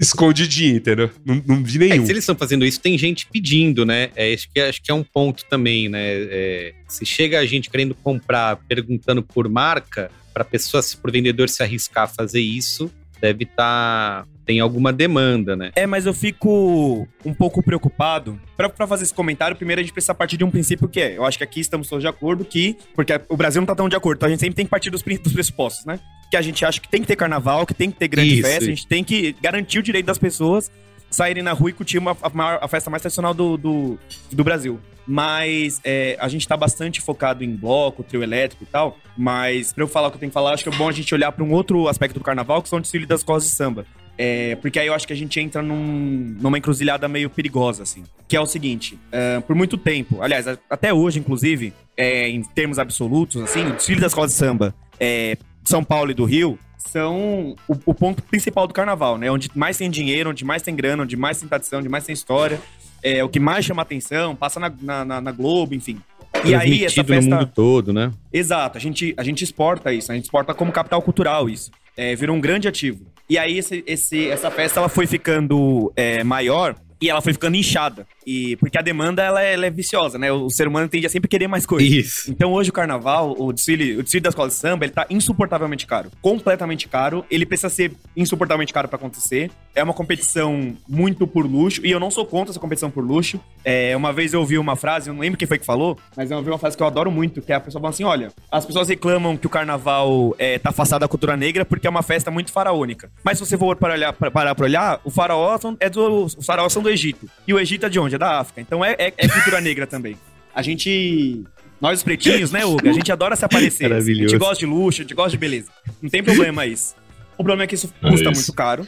escondidinha, entendeu? Não, não vi nenhum. É, se eles estão fazendo isso, tem gente pedindo, né? É, acho, que, acho que é um ponto também, né? É, se chega a gente querendo comprar, perguntando por marca, para pessoa, por vendedor se arriscar a fazer isso, deve estar tá tem alguma demanda, né? É, mas eu fico um pouco preocupado. Para fazer esse comentário, primeiro a gente precisa partir de um princípio que é. Eu acho que aqui estamos todos de acordo que. Porque o Brasil não tá tão de acordo, então a gente sempre tem que partir dos, dos pressupostos, né? Que a gente acha que tem que ter carnaval, que tem que ter grande Isso. festa, a gente tem que garantir o direito das pessoas saírem na rua e curtir uma, a, maior, a festa mais tradicional do, do, do Brasil. Mas é, a gente tá bastante focado em bloco, trio elétrico e tal. Mas pra eu falar o que eu tenho que falar, acho que é bom a gente olhar para um outro aspecto do carnaval, que são o desfile das escolas de samba. É, porque aí eu acho que a gente entra num, numa encruzilhada meio perigosa, assim. Que é o seguinte: uh, por muito tempo, aliás, até hoje, inclusive, é, em termos absolutos, assim, o desfile das escolas de samba, é, São Paulo e do Rio, são o, o, ponto principal do carnaval, né? Onde mais tem dinheiro, onde mais tem grana, onde mais tem tradição, onde mais tem história. É o que mais chama atenção, passa na, na, na Globo, enfim. E aí, essa festa. no mundo todo, né? Exato, a gente, a gente exporta isso, a gente exporta como capital cultural isso. É, virou um grande ativo. E aí, esse, esse, essa festa ela foi ficando é, maior e ela foi ficando inchada. E porque a demanda ela é, ela é, viciosa, né? O ser humano tende a sempre querer mais coisas. Isso. Então hoje o carnaval, o desfile, o desfile da escola de samba, ele tá insuportavelmente caro, completamente caro. Ele precisa ser insuportavelmente caro para acontecer. É uma competição muito por luxo e eu não sou contra essa competição por luxo. É, uma vez eu ouvi uma frase, eu não lembro quem foi que falou, mas eu ouvi uma frase que eu adoro muito, que é a pessoa falando assim, olha, as pessoas reclamam que o carnaval é, tá afastado da cultura negra porque é uma festa muito faraônica. Mas se você for para olhar, para, olhar, o faraó é do, os faraós são do Egito. E o Egito é de onde? É da África. Então é, é, é cultura negra também. A gente. Nós, os pretinhos, né, Hugo? A gente adora se aparecer. A gente gosta de luxo, a gente gosta de beleza. Não tem problema isso. O problema é que isso é custa isso. muito caro.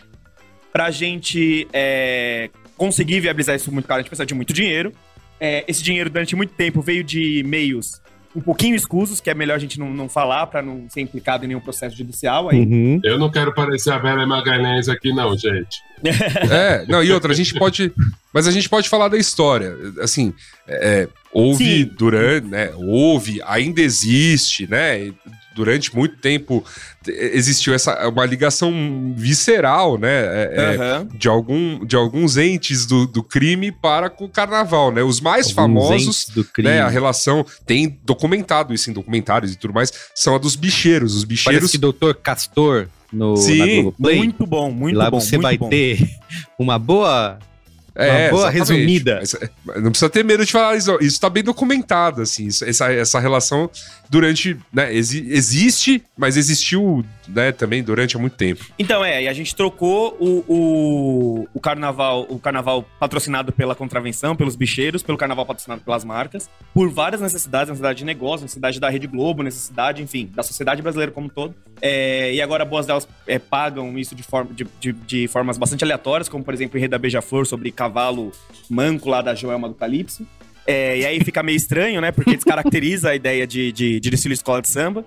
Pra gente é, conseguir viabilizar isso muito caro, a gente precisa de muito dinheiro. É, esse dinheiro, durante muito tempo, veio de meios um pouquinho escusos, que é melhor a gente não, não falar para não ser implicado em nenhum processo judicial aí. Uhum. Eu não quero parecer a Vera Magalhães aqui, não, gente. é, não, e outra, a gente pode. Mas a gente pode falar da história. Assim, é, houve Sim. durante, né? Houve, ainda existe, né? Durante muito tempo existiu essa uma ligação visceral, né, é, uhum. de, algum, de alguns entes do, do crime para com o carnaval, né? Os mais alguns famosos, né, a relação tem documentado isso em documentários e tudo mais, são a dos bicheiros. Os bicheiros. Parece que Doutor Castor no Sim, muito bom, muito lá bom. Você muito vai bom. ter uma boa é, boa exatamente. resumida. Não precisa ter medo de falar isso. Isso tá bem documentado, assim. essa, essa relação durante. Né, exi existe, mas existiu né, também durante há muito tempo. Então, é, e a gente trocou o, o, o, carnaval, o carnaval patrocinado pela contravenção, pelos bicheiros, pelo carnaval patrocinado pelas marcas, por várias necessidades, necessidade de negócio, necessidade da Rede Globo, necessidade, enfim, da sociedade brasileira como um todo. É, e agora boas delas é, pagam isso de, forma, de, de, de, formas bastante aleatórias, como por exemplo em Reda Beija-Flor sobre cavalo manco lá da Joelma do Calypso. É, e aí fica meio estranho, né? Porque descaracteriza a ideia de, de, de desfile escola de samba.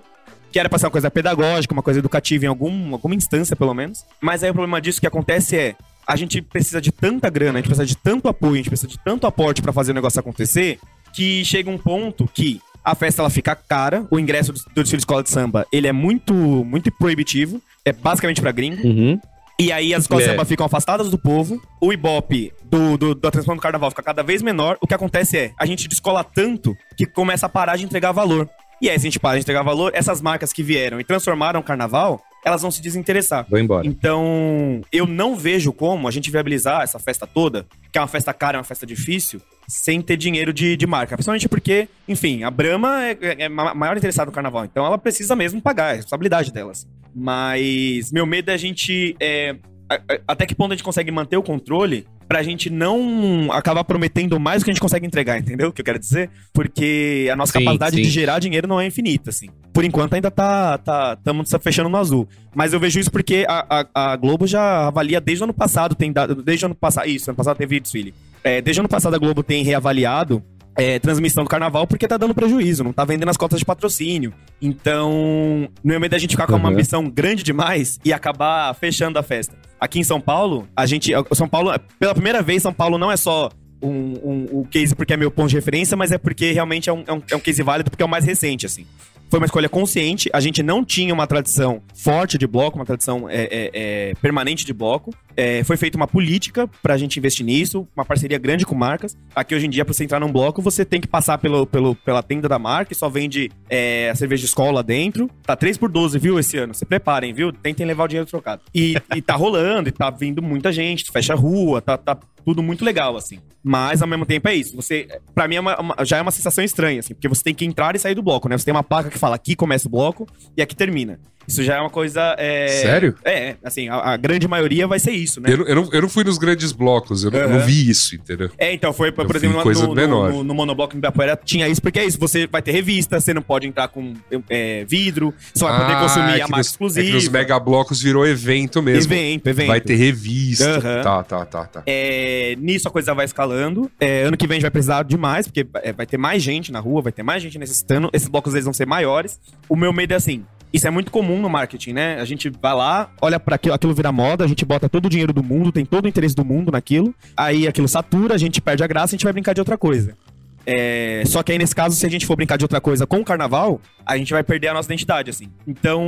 que era pra ser uma coisa pedagógica, uma coisa educativa em algum, alguma instância, pelo menos. Mas aí o problema disso que acontece é. A gente precisa de tanta grana, a gente precisa de tanto apoio, a gente precisa de tanto aporte para fazer o negócio acontecer, que chega um ponto que a festa ela fica cara, o ingresso do, do desfile de escola de samba, ele é muito muito proibitivo, é basicamente para gringo. Uhum. E aí as escolas de samba ficam afastadas do povo, o ibope do, do, da transformação do carnaval fica cada vez menor. O que acontece é, a gente descola tanto que começa a parar de entregar valor. E aí, se a gente para de entregar valor, essas marcas que vieram e transformaram o carnaval, elas vão se desinteressar. Vou embora. Então, eu não vejo como a gente viabilizar essa festa toda, que é uma festa cara, é uma festa difícil, sem ter dinheiro de, de marca. Principalmente porque, enfim, a Brahma é, é, é maior interessada no carnaval, então ela precisa mesmo pagar, é a responsabilidade delas. Mas meu medo é a gente. É, até que ponto a gente consegue manter o controle pra gente não acabar prometendo mais do que a gente consegue entregar, entendeu o que eu quero dizer? Porque a nossa sim, capacidade sim. de gerar dinheiro não é infinita, assim. Por enquanto ainda tá, tá, estamos fechando no azul. Mas eu vejo isso porque a, a, a, Globo já avalia desde o ano passado, tem dado, desde o ano passado, isso, ano passado teve desfile. É, desde o ano passado a Globo tem reavaliado é, transmissão do carnaval porque tá dando prejuízo, não tá vendendo as cotas de patrocínio. Então, não é medo da gente ficar com uma uhum. ambição grande demais e acabar fechando a festa. Aqui em São Paulo, a gente. São Paulo, pela primeira vez, São Paulo não é só um, um, um case porque é meu ponto de referência, mas é porque realmente é um, é um, é um case válido porque é o mais recente, assim. Foi uma escolha consciente. A gente não tinha uma tradição forte de bloco, uma tradição é, é, é, permanente de bloco. É, foi feita uma política pra gente investir nisso, uma parceria grande com marcas. Aqui hoje em dia, pra você entrar num bloco, você tem que passar pelo, pelo, pela tenda da marca e só vende é, a cerveja de escola dentro. Tá 3 por 12, viu, esse ano? Se preparem, viu? Tentem levar o dinheiro trocado. E, e tá rolando, e tá vindo muita gente, fecha a rua, tá, tá tudo muito legal, assim. Mas ao mesmo tempo é isso. Você, para mim, é uma, uma, já é uma sensação estranha, assim, porque você tem que entrar e sair do bloco, né? Você tem uma placa que fala aqui começa o bloco e aqui termina. Isso já é uma coisa. É... Sério? É, assim, a, a, grande maioria vai ser isso, né? Eu, eu, não, eu não fui nos grandes blocos, eu, uhum. não, vi isso, entendeu? É, então, foi, por eu exemplo, coisa no, menor. No, no, no monobloco em Ibirapuera tinha isso, porque é isso, você vai ter revista, você não pode entrar com é, vidro, só vai poder ah, consumir é a marca exclusiva. É que os megablocos virou evento mesmo. Evento, evento. Vai ter revista. Uhum. Tá, tá, tá, tá. É, nisso a coisa vai escalando. É, ano que vem a gente vai precisar de mais, porque é, vai ter mais gente na rua, vai ter mais gente necessitando. Esses blocos eles vão ser maiores. O meu medo é assim, isso é muito comum no marketing, né? A gente vai lá, olha para aquilo, aquilo vira moda, a gente bota todo o dinheiro do mundo, tem todo o interesse do mundo naquilo, aí aquilo satura, a gente perde a graça, a gente vai brincar de outra coisa. É, só que aí, nesse caso, se a gente for brincar de outra coisa com o carnaval, a gente vai perder a nossa identidade, assim. Então,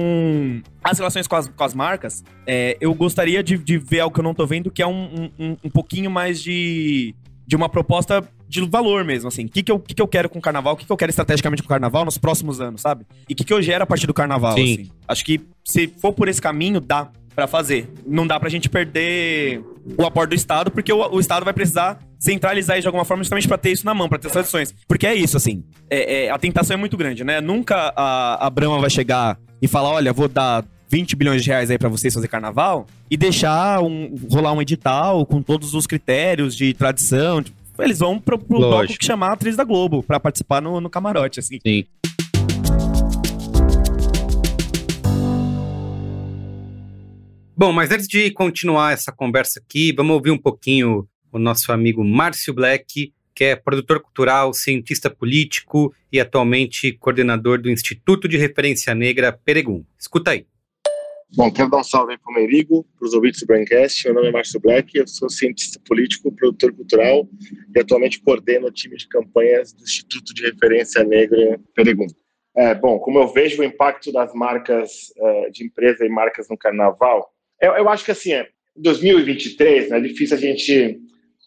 as relações com as, com as marcas, é, eu gostaria de, de, ver algo que eu não tô vendo, que é um, um, um pouquinho mais de, de uma proposta de valor mesmo, assim. O que, que, eu, que, que eu quero com o carnaval? O que, que eu quero estrategicamente com o carnaval nos próximos anos, sabe? E o que, que eu gero a partir do carnaval, Sim. assim. Acho que se for por esse caminho, dá para fazer. Não dá pra gente perder o aporte do Estado, porque o, o Estado vai precisar centralizar isso de alguma forma justamente para ter isso na mão, para ter tradições. Porque é isso, assim, é, é, a tentação é muito grande, né? Nunca a, a Brahma vai chegar e falar, olha, vou dar 20 bilhões de reais aí para vocês fazer carnaval e deixar um, rolar um edital com todos os critérios de tradição, eles vão pro, pro bloco que chamar a atriz da Globo para participar no, no camarote, assim. Sim. Bom, mas antes de continuar essa conversa aqui, vamos ouvir um pouquinho o nosso amigo Márcio Black, que é produtor cultural, cientista político e atualmente coordenador do Instituto de Referência Negra Peregum. Escuta aí. Bom, quero dar um salve para o Merigo, para os ouvintes do Braincast. Meu nome é Márcio Black, eu sou cientista político, produtor cultural e atualmente coordeno o time de campanhas do Instituto de Referência Negra Peregum. É, bom, como eu vejo o impacto das marcas uh, de empresa e marcas no carnaval, eu, eu acho que assim, é, em 2023 né, é difícil a gente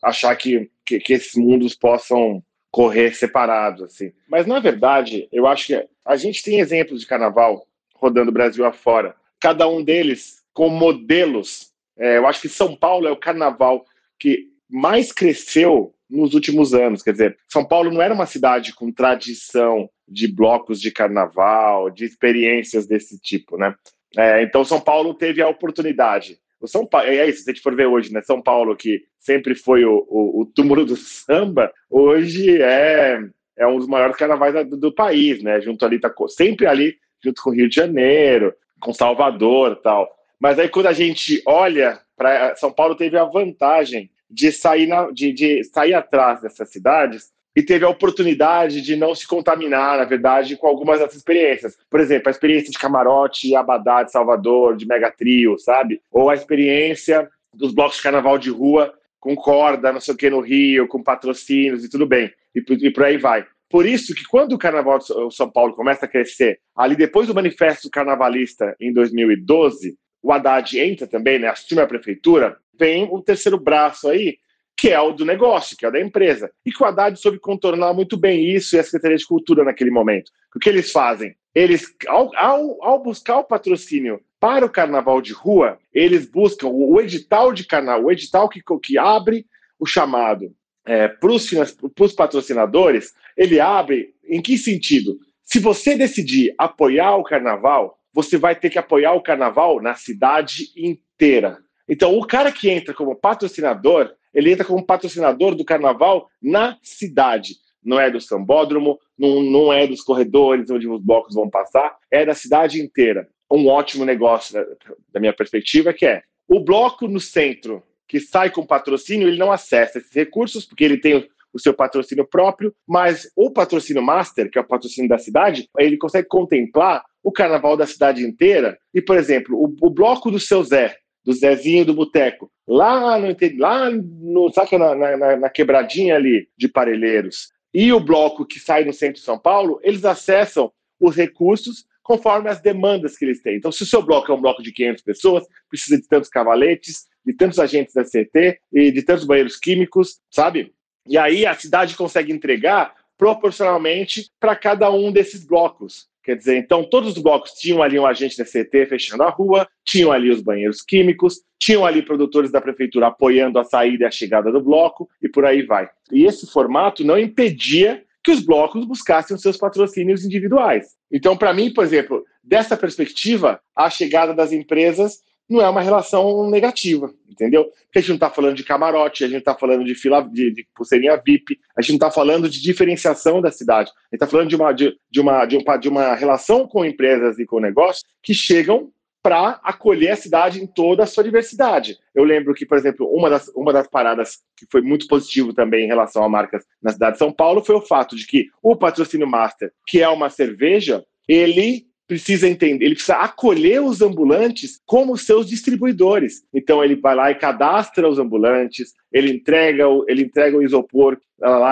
achar que, que, que esses mundos possam correr separados, assim. Mas, na verdade, eu acho que a gente tem exemplos de carnaval rodando o Brasil afora cada um deles com modelos. É, eu acho que São Paulo é o carnaval que mais cresceu nos últimos anos. Quer dizer, São Paulo não era uma cidade com tradição de blocos de carnaval, de experiências desse tipo, né? É, então São Paulo teve a oportunidade. O São Paulo, é isso, se a gente for ver hoje, né? São Paulo, que sempre foi o, o, o túmulo do samba, hoje é, é um dos maiores carnavais do, do país, né? Junto ali, tá sempre ali, junto com o Rio de Janeiro, com Salvador tal. Mas aí quando a gente olha para São Paulo teve a vantagem de sair, na, de, de sair atrás dessas cidades e teve a oportunidade de não se contaminar, na verdade, com algumas dessas experiências. Por exemplo, a experiência de camarote, Abadá de Salvador, de Mega Trio, sabe? Ou a experiência dos blocos de carnaval de rua com corda, não sei o que, no Rio, com patrocínios e tudo bem. E, e por aí vai. Por isso que quando o Carnaval de São Paulo começa a crescer, ali depois do Manifesto Carnavalista em 2012, o Haddad entra também, né, assume a prefeitura, vem o terceiro braço aí, que é o do negócio, que é o da empresa. E que o Haddad soube contornar muito bem isso e a Secretaria de Cultura naquele momento. O que eles fazem? Eles, ao, ao, ao buscar o patrocínio para o carnaval de rua, eles buscam o, edital de carnaval, o edital que, que abre o chamado é, para os patrocinadores, ele abre em que sentido? Se você decidir apoiar o carnaval, você vai ter que apoiar o carnaval na cidade inteira. Então, o cara que entra como patrocinador, ele entra como patrocinador do carnaval na cidade. Não é do sambódromo, não, não é dos corredores onde os blocos vão passar, é da cidade inteira. Um ótimo negócio, né, da minha perspectiva, que é o bloco no centro, que sai com patrocínio, ele não acessa esses recursos, porque ele tem o seu patrocínio próprio, mas o patrocínio master, que é o patrocínio da cidade, ele consegue contemplar o carnaval da cidade inteira. E, por exemplo, o, o bloco do seu Zé, do Zezinho do Boteco, lá no, lá no saca, na, na, na quebradinha ali de Parelheiros, e o bloco que sai no centro de São Paulo, eles acessam os recursos conforme as demandas que eles têm. Então, se o seu bloco é um bloco de 500 pessoas, precisa de tantos cavaletes, de tantos agentes da CT e de tantos banheiros químicos, sabe? E aí a cidade consegue entregar proporcionalmente para cada um desses blocos. Quer dizer, então todos os blocos tinham ali um agente da CT fechando a rua, tinham ali os banheiros químicos, tinham ali produtores da prefeitura apoiando a saída e a chegada do bloco e por aí vai. E esse formato não impedia que os blocos buscassem os seus patrocínios individuais. Então, para mim, por exemplo, dessa perspectiva, a chegada das empresas não é uma relação negativa, entendeu? Porque a gente não está falando de camarote, a gente está falando de fila de, de, pulseirinha VIP, a gente não está falando de diferenciação da cidade, a gente está falando de uma, de, de, uma, de, uma, de uma relação com empresas e com negócios que chegam para acolher a cidade em toda a sua diversidade. Eu lembro que, por exemplo, uma das, uma das paradas que foi muito positivo também em relação a marcas na cidade de São Paulo foi o fato de que o patrocínio Master, que é uma cerveja, ele precisa entender, ele precisa acolher os ambulantes como seus distribuidores. Então ele vai lá e cadastra os ambulantes, ele entrega o, ele entrega o isopor,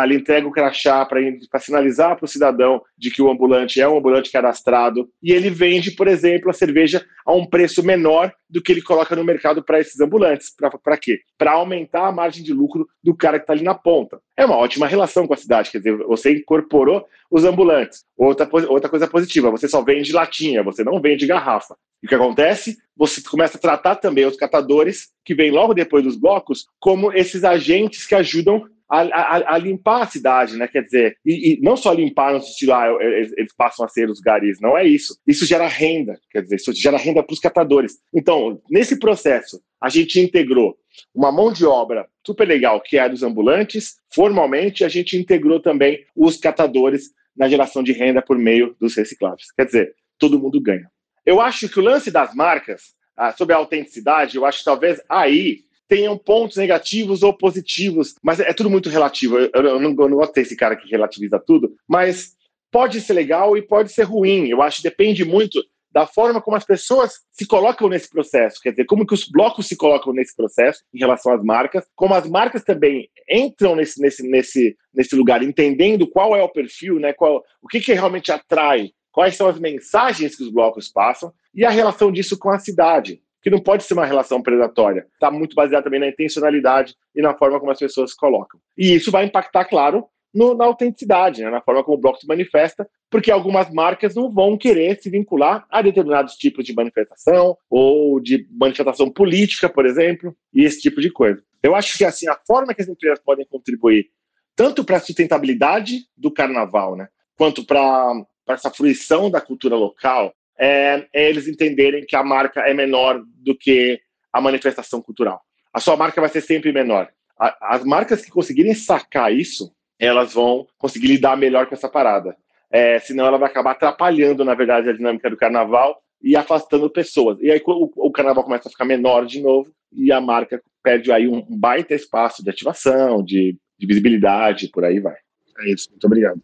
ele entrega o crachá para sinalizar para o cidadão de que o ambulante é um ambulante cadastrado e ele vende, por exemplo, a cerveja a um preço menor do que ele coloca no mercado para esses ambulantes. Para quê? Para aumentar a margem de lucro do cara que está ali na ponta. É uma ótima relação com a cidade, quer dizer, você incorporou os ambulantes. Outra, outra coisa positiva, você só vende latinha, você não vende garrafa. E o que acontece? Você começa a tratar também os catadores, que vêm logo depois dos blocos, como esses agentes que ajudam a, a, a, limpar a cidade, né? Quer dizer, e, e, não só limpar no sentido, ah, eles, eles, passam a ser os garis, não é isso. Isso gera renda, quer dizer, isso gera renda para os catadores. Então, nesse processo, a gente integrou uma mão de obra super legal, que é a dos ambulantes. Formalmente, a gente integrou também os catadores na geração de renda por meio dos recicláveis. Quer dizer, todo mundo ganha. Eu acho que o lance das marcas, ah, sobre a autenticidade, eu acho que talvez aí tenham pontos negativos ou positivos, mas é tudo muito relativo. Eu, eu, não, eu não gosto desse cara que relativiza tudo, mas pode ser legal e pode ser ruim. Eu acho que depende muito da forma como as pessoas se colocam nesse processo, quer dizer, como que os blocos se colocam nesse processo em relação às marcas, como as marcas também entram nesse, nesse, nesse, nesse lugar, entendendo qual é o perfil, né, qual, o que, que realmente atrai quais são as mensagens que os blocos passam e a relação disso com a cidade, que não pode ser uma relação predatória. Está muito baseada também na intencionalidade e na forma como as pessoas se colocam. E isso vai impactar, claro, no, na autenticidade, né, na forma como o bloco se manifesta, porque algumas marcas não vão querer se vincular a determinados tipos de manifestação ou de manifestação política, por exemplo, e esse tipo de coisa. Eu acho que assim a forma que as empresas podem contribuir tanto para a sustentabilidade do carnaval, né, quanto para para essa fruição da cultura local é, é, eles entenderem que a marca é menor do que a manifestação cultural. A sua marca vai ser sempre menor. A, as marcas que conseguirem sacar isso, elas vão conseguir lidar melhor com essa parada. É, senão ela vai acabar atrapalhando, na verdade, a dinâmica do carnaval e afastando pessoas. E aí o, o carnaval começa a ficar menor de novo e a marca perde aí um, baita espaço de ativação, de, de visibilidade, por aí vai. É isso. Muito obrigado.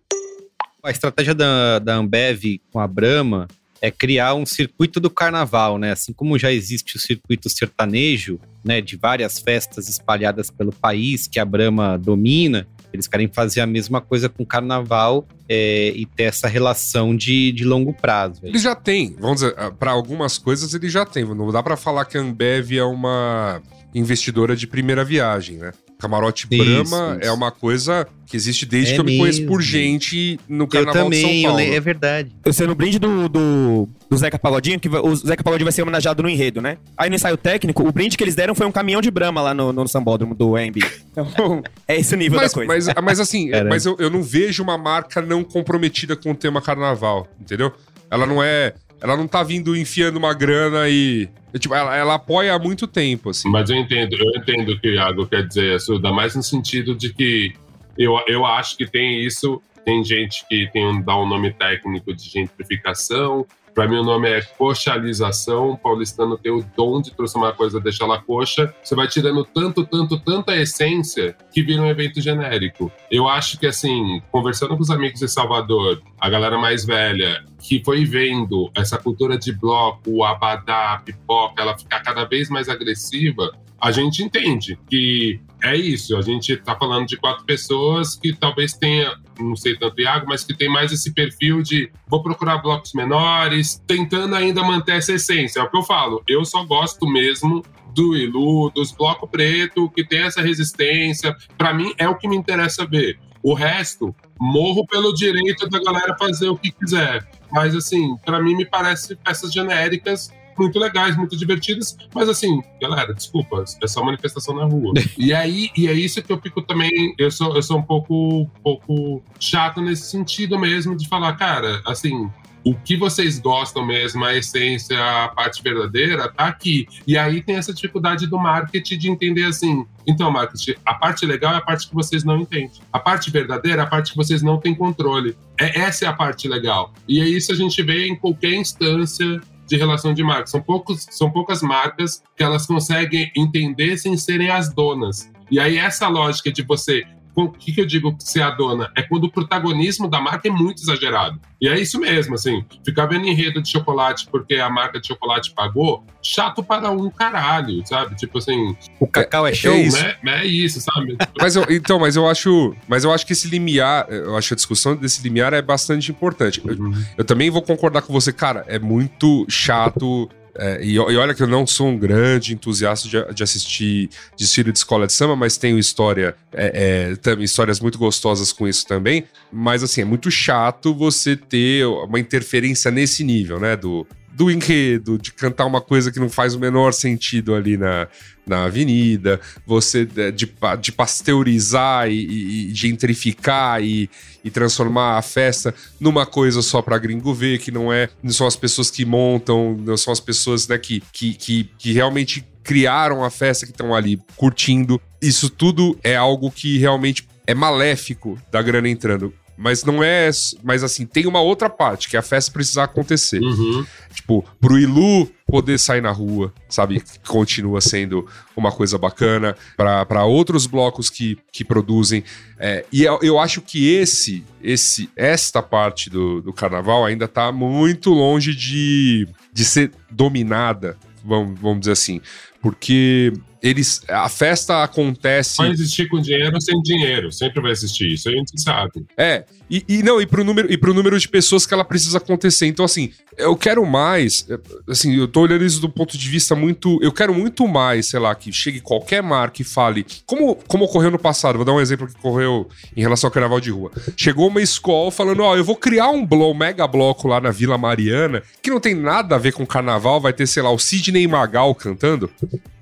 A estratégia da, da Ambev com a Brahma é criar um circuito do carnaval, né? Assim como já existe o circuito sertanejo, né, de várias festas espalhadas pelo país que a Brahma domina, eles querem fazer a mesma coisa com o carnaval é, e ter essa relação de, de longo prazo. Eles já têm, vamos dizer, ah, para algumas coisas ele já tem. Não dá para falar que a Ambev é uma investidora de primeira viagem, né? Camarote isso, Brahma isso. é uma coisa que existe desde é que eu me conheço por gente no Carnaval eu também, de São Paulo. Eu, é verdade. Eu sei no brinde do, do, do Zeca Pagodinho, que o Zeca Pagodinho vai ser homenageado no enredo, né? Aí no ensaio técnico, o brinde que eles deram foi um caminhão de Brahma lá no, no sambódromo do AMB. Então, é esse o nível mas, da coisa. Mas, mas assim, mas eu, eu não vejo uma marca não comprometida com o tema carnaval, entendeu? Ela não é ela não tá vindo enfiando uma grana e. Tipo, ela, ela apoia há muito tempo, assim. Mas eu entendo, eu entendo o que o Iago quer dizer, Assuda, mais no sentido de que eu, eu acho que tem isso. Tem gente que tem um, dá um nome técnico de gentrificação, para mim, o nome é coxalização. O paulistano tem o dom de transformar a coisa, deixar ela coxa. Você vai tirando tanto, tanto, tanta essência que vira um evento genérico. Eu acho que, assim, conversando com os amigos de Salvador, a galera mais velha, que foi vendo essa cultura de bloco, o abadá, a pipoca, ela ficar cada vez mais agressiva, a gente entende que é isso. A gente está falando de quatro pessoas que talvez tenha, não sei tanto Iago, mas que tem mais esse perfil de vou procurar blocos menores, tentando ainda manter essa essência. É o que eu falo. Eu só gosto mesmo do Ilu, dos blocos preto, que tem essa resistência. Para mim é o que me interessa ver. O resto, morro pelo direito da galera fazer o que quiser. Mas assim, para mim me parece peças genéricas muito legais, muito divertidas, mas assim, galera, desculpa, é só manifestação na rua. e aí, e é isso que eu fico também, eu sou, eu sou um pouco, um pouco chato nesse sentido mesmo, de falar, cara, assim, o que vocês gostam mesmo, a essência, a parte verdadeira, tá aqui. E aí tem essa dificuldade do marketing de entender assim. Então, marketing, a parte legal é a parte que vocês não entendem. A parte verdadeira é a parte que vocês não têm controle. É, essa é a parte legal. E é isso a gente vê em qualquer instância de relação de marca. São, poucos, são poucas marcas que elas conseguem entender sem serem as donas. E aí, essa lógica de você o que, que eu digo ser a dona? É quando o protagonismo da marca é muito exagerado. E é isso mesmo, assim, ficar vendo enredo de chocolate porque a marca de chocolate pagou, chato para um caralho, sabe? Tipo assim. O cacau é, é show, é isso. Né? É isso, sabe? mas eu, então, mas eu acho. Mas eu acho que esse limiar, eu acho que a discussão desse limiar é bastante importante. Uhum. Eu, eu também vou concordar com você, cara, é muito chato é, e, e, olha que eu não sou um grande entusiasta de, de assistir desfile de escola de samba, mas tenho história, é, é, histórias muito gostosas com isso também. Mas assim, é muito chato você ter uma interferência nesse nível, né? Do, do enredo, de cantar uma coisa que não faz o menor sentido ali na, na avenida, você de, de pasteurizar e, e gentrificar e, e, transformar a festa numa coisa só para gringo ver, que não é, não são as pessoas que montam, não são as pessoas né, que, que, que, que realmente criaram a festa, que estão ali curtindo. Isso tudo é algo que realmente é maléfico da grana entrando. Mas não é. Mas assim, tem uma outra parte, que é a festa precisar acontecer. Uhum. Tipo, pro Ilu poder sair na rua, sabe? Continua sendo uma coisa bacana para outros blocos que, que produzem. É, e eu, eu, acho que esse, esse esta parte do, do carnaval ainda tá muito longe de, de ser dominada, vamos, vamos dizer assim. Porque eles a festa acontece. Vai existir com dinheiro ou sem dinheiro, sempre vai existir, isso a gente sabe. É, e, e não, e pro, número, e pro número de pessoas que ela precisa acontecer. Então, assim, eu quero mais, assim, eu tô olhando isso do ponto de vista muito. Eu quero muito mais, sei lá, que chegue qualquer marca e fale. Como, como ocorreu no passado, vou dar um exemplo que ocorreu em relação ao carnaval de rua. Chegou uma escola falando: Ó, oh, eu vou criar um, blo, um mega bloco lá na Vila Mariana, que não tem nada a ver com carnaval, vai ter, sei lá, o Sidney Magal cantando.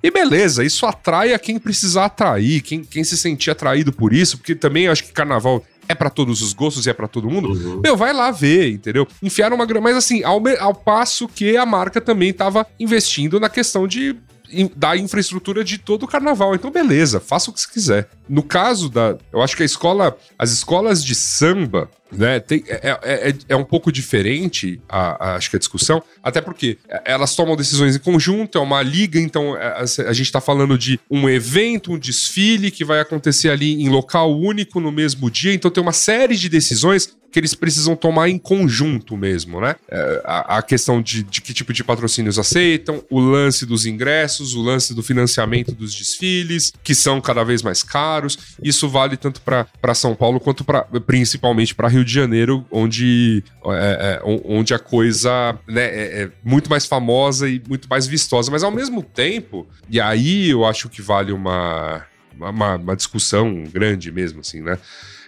E beleza, isso atrai a quem precisar atrair, quem, quem se sentir atraído por isso, porque também acho que carnaval é para todos os gostos e é para todo mundo, uhum. meu, vai lá ver, entendeu? Enfiaram uma grana. Mas assim, ao, ao passo que a marca também tava investindo na questão de da infraestrutura de todo o carnaval. Então, beleza, faça o que você quiser. No caso da. Eu acho que a escola. As escolas de samba, né? Tem, é, é, é, é um pouco diferente, a, a, acho que a discussão, até porque elas tomam decisões em conjunto, é uma liga, então a, é, a gente está falando de um evento, um desfile que vai acontecer ali em local único no mesmo dia, então tem uma série de decisões que eles precisam tomar em conjunto mesmo, né? É, a, a, questão de, de, que tipo de patrocínios aceitam, o lance dos ingressos, o lance do financiamento dos desfiles, que são cada vez mais caros. Isso vale tanto para São Paulo quanto pra, principalmente para Rio de Janeiro, onde, é, é, onde a coisa né, é, é muito mais famosa e muito mais vistosa. Mas ao mesmo tempo, e aí eu acho que vale uma, uma, uma discussão grande mesmo, assim, né?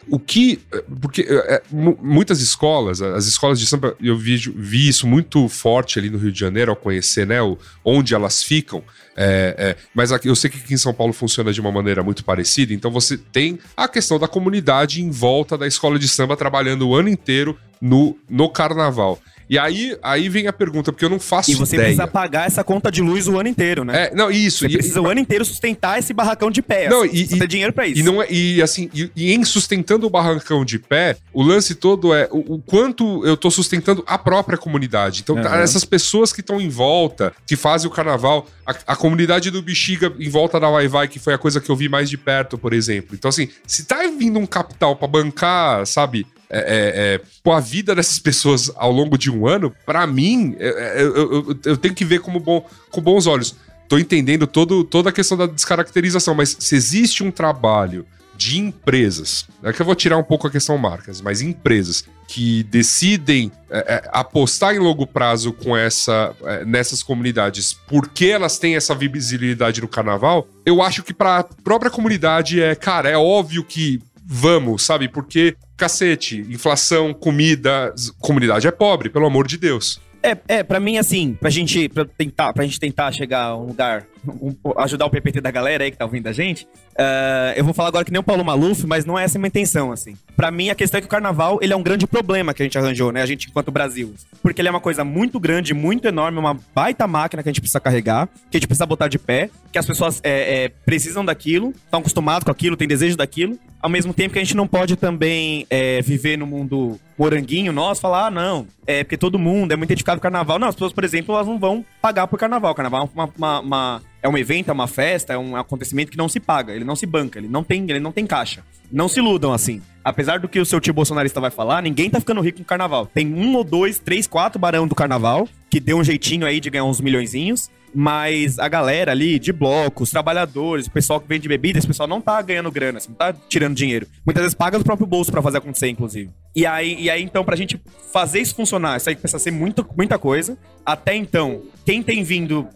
O que. Porque é, é muitas escolas, as escolas de samba, eu vi, vi isso muito forte ali no Rio de Janeiro ao conhecer, né? O, onde elas ficam. É, é, mas aqui, eu sei que aqui em São Paulo funciona de uma maneira muito parecida, então você tem a questão da comunidade em volta da escola de samba trabalhando o ano inteiro no, no carnaval. E aí, aí vem a pergunta, porque eu não faço E você ideia. precisa pagar essa conta de luz o ano inteiro, né? É, não, isso. Você e, precisa e, o ano inteiro sustentar esse barracão de pé. Não, assim, e, você tem dinheiro pra isso. E, não é, e assim, e, e, em sustentando o barracão de pé, o lance todo é o, o quanto eu tô sustentando a própria comunidade. Então, uhum. essas pessoas que estão em volta, que fazem o carnaval, a, a, comunidade do Bexiga em volta da Vai Vai, que foi a coisa que eu vi mais de perto, por exemplo. Então, assim, se tá vindo um capital para bancar, sabe, é, é, é, com a vida dessas pessoas ao longo de um ano, para mim, é, é, eu, eu, eu, tenho que ver como bom, com bons olhos. Tô entendendo todo, toda a questão da descaracterização, mas se existe um trabalho de empresas, é que eu vou tirar um pouco a questão marcas, mas empresas que decidem é, é, apostar em longo prazo com essa é, nessas comunidades, porque elas têm essa visibilidade no carnaval, eu acho que para a própria comunidade é, cara, é óbvio que vamos, sabe? Porque, cacete, inflação, comida, comunidade é pobre, pelo amor de Deus. É, é, pra mim, assim, pra gente, pra tentar, pra gente tentar chegar a um lugar, um, ajudar o PPT da galera aí que tá ouvindo a gente, uh, eu vou falar agora que nem o Paulo Maluf, mas não é essa a minha intenção, assim. Pra mim, a questão é que o carnaval, ele é um grande problema que a gente arranjou, né, a gente enquanto Brasil. Porque ele é uma coisa muito grande, muito enorme, uma baita máquina que a gente precisa carregar, que a gente precisa botar de pé, que as pessoas é, é, precisam daquilo, estão acostumados com aquilo, têm desejo daquilo, ao mesmo tempo que a gente não pode também é, viver no mundo moranguinho nosso, falar, ah, não, é porque todo mundo é muito identificado com carnaval. Não, as pessoas, por exemplo, elas não vão pagar por carnaval. Carnaval é uma, uma, uma, é um evento, é uma festa, é um acontecimento que não se paga, ele não se banca, ele não tem, ele não tem caixa. Não se iludam assim. Apesar do que o seu tio bolsonarista vai falar, ninguém tá ficando rico com carnaval. Tem um ou dois, três, quatro barão do carnaval que deu um jeitinho aí de ganhar uns milhõeszinhos. Mas a galera ali de bloco, os trabalhadores, o pessoal que vende bebida, esse pessoal não tá ganhando grana, assim, não tá tirando dinheiro. Muitas vezes paga do próprio bolso para fazer acontecer, inclusive. E aí, e aí, então, pra gente fazer isso funcionar, isso aí precisa ser muito, muita coisa. Até então, quem tem vindo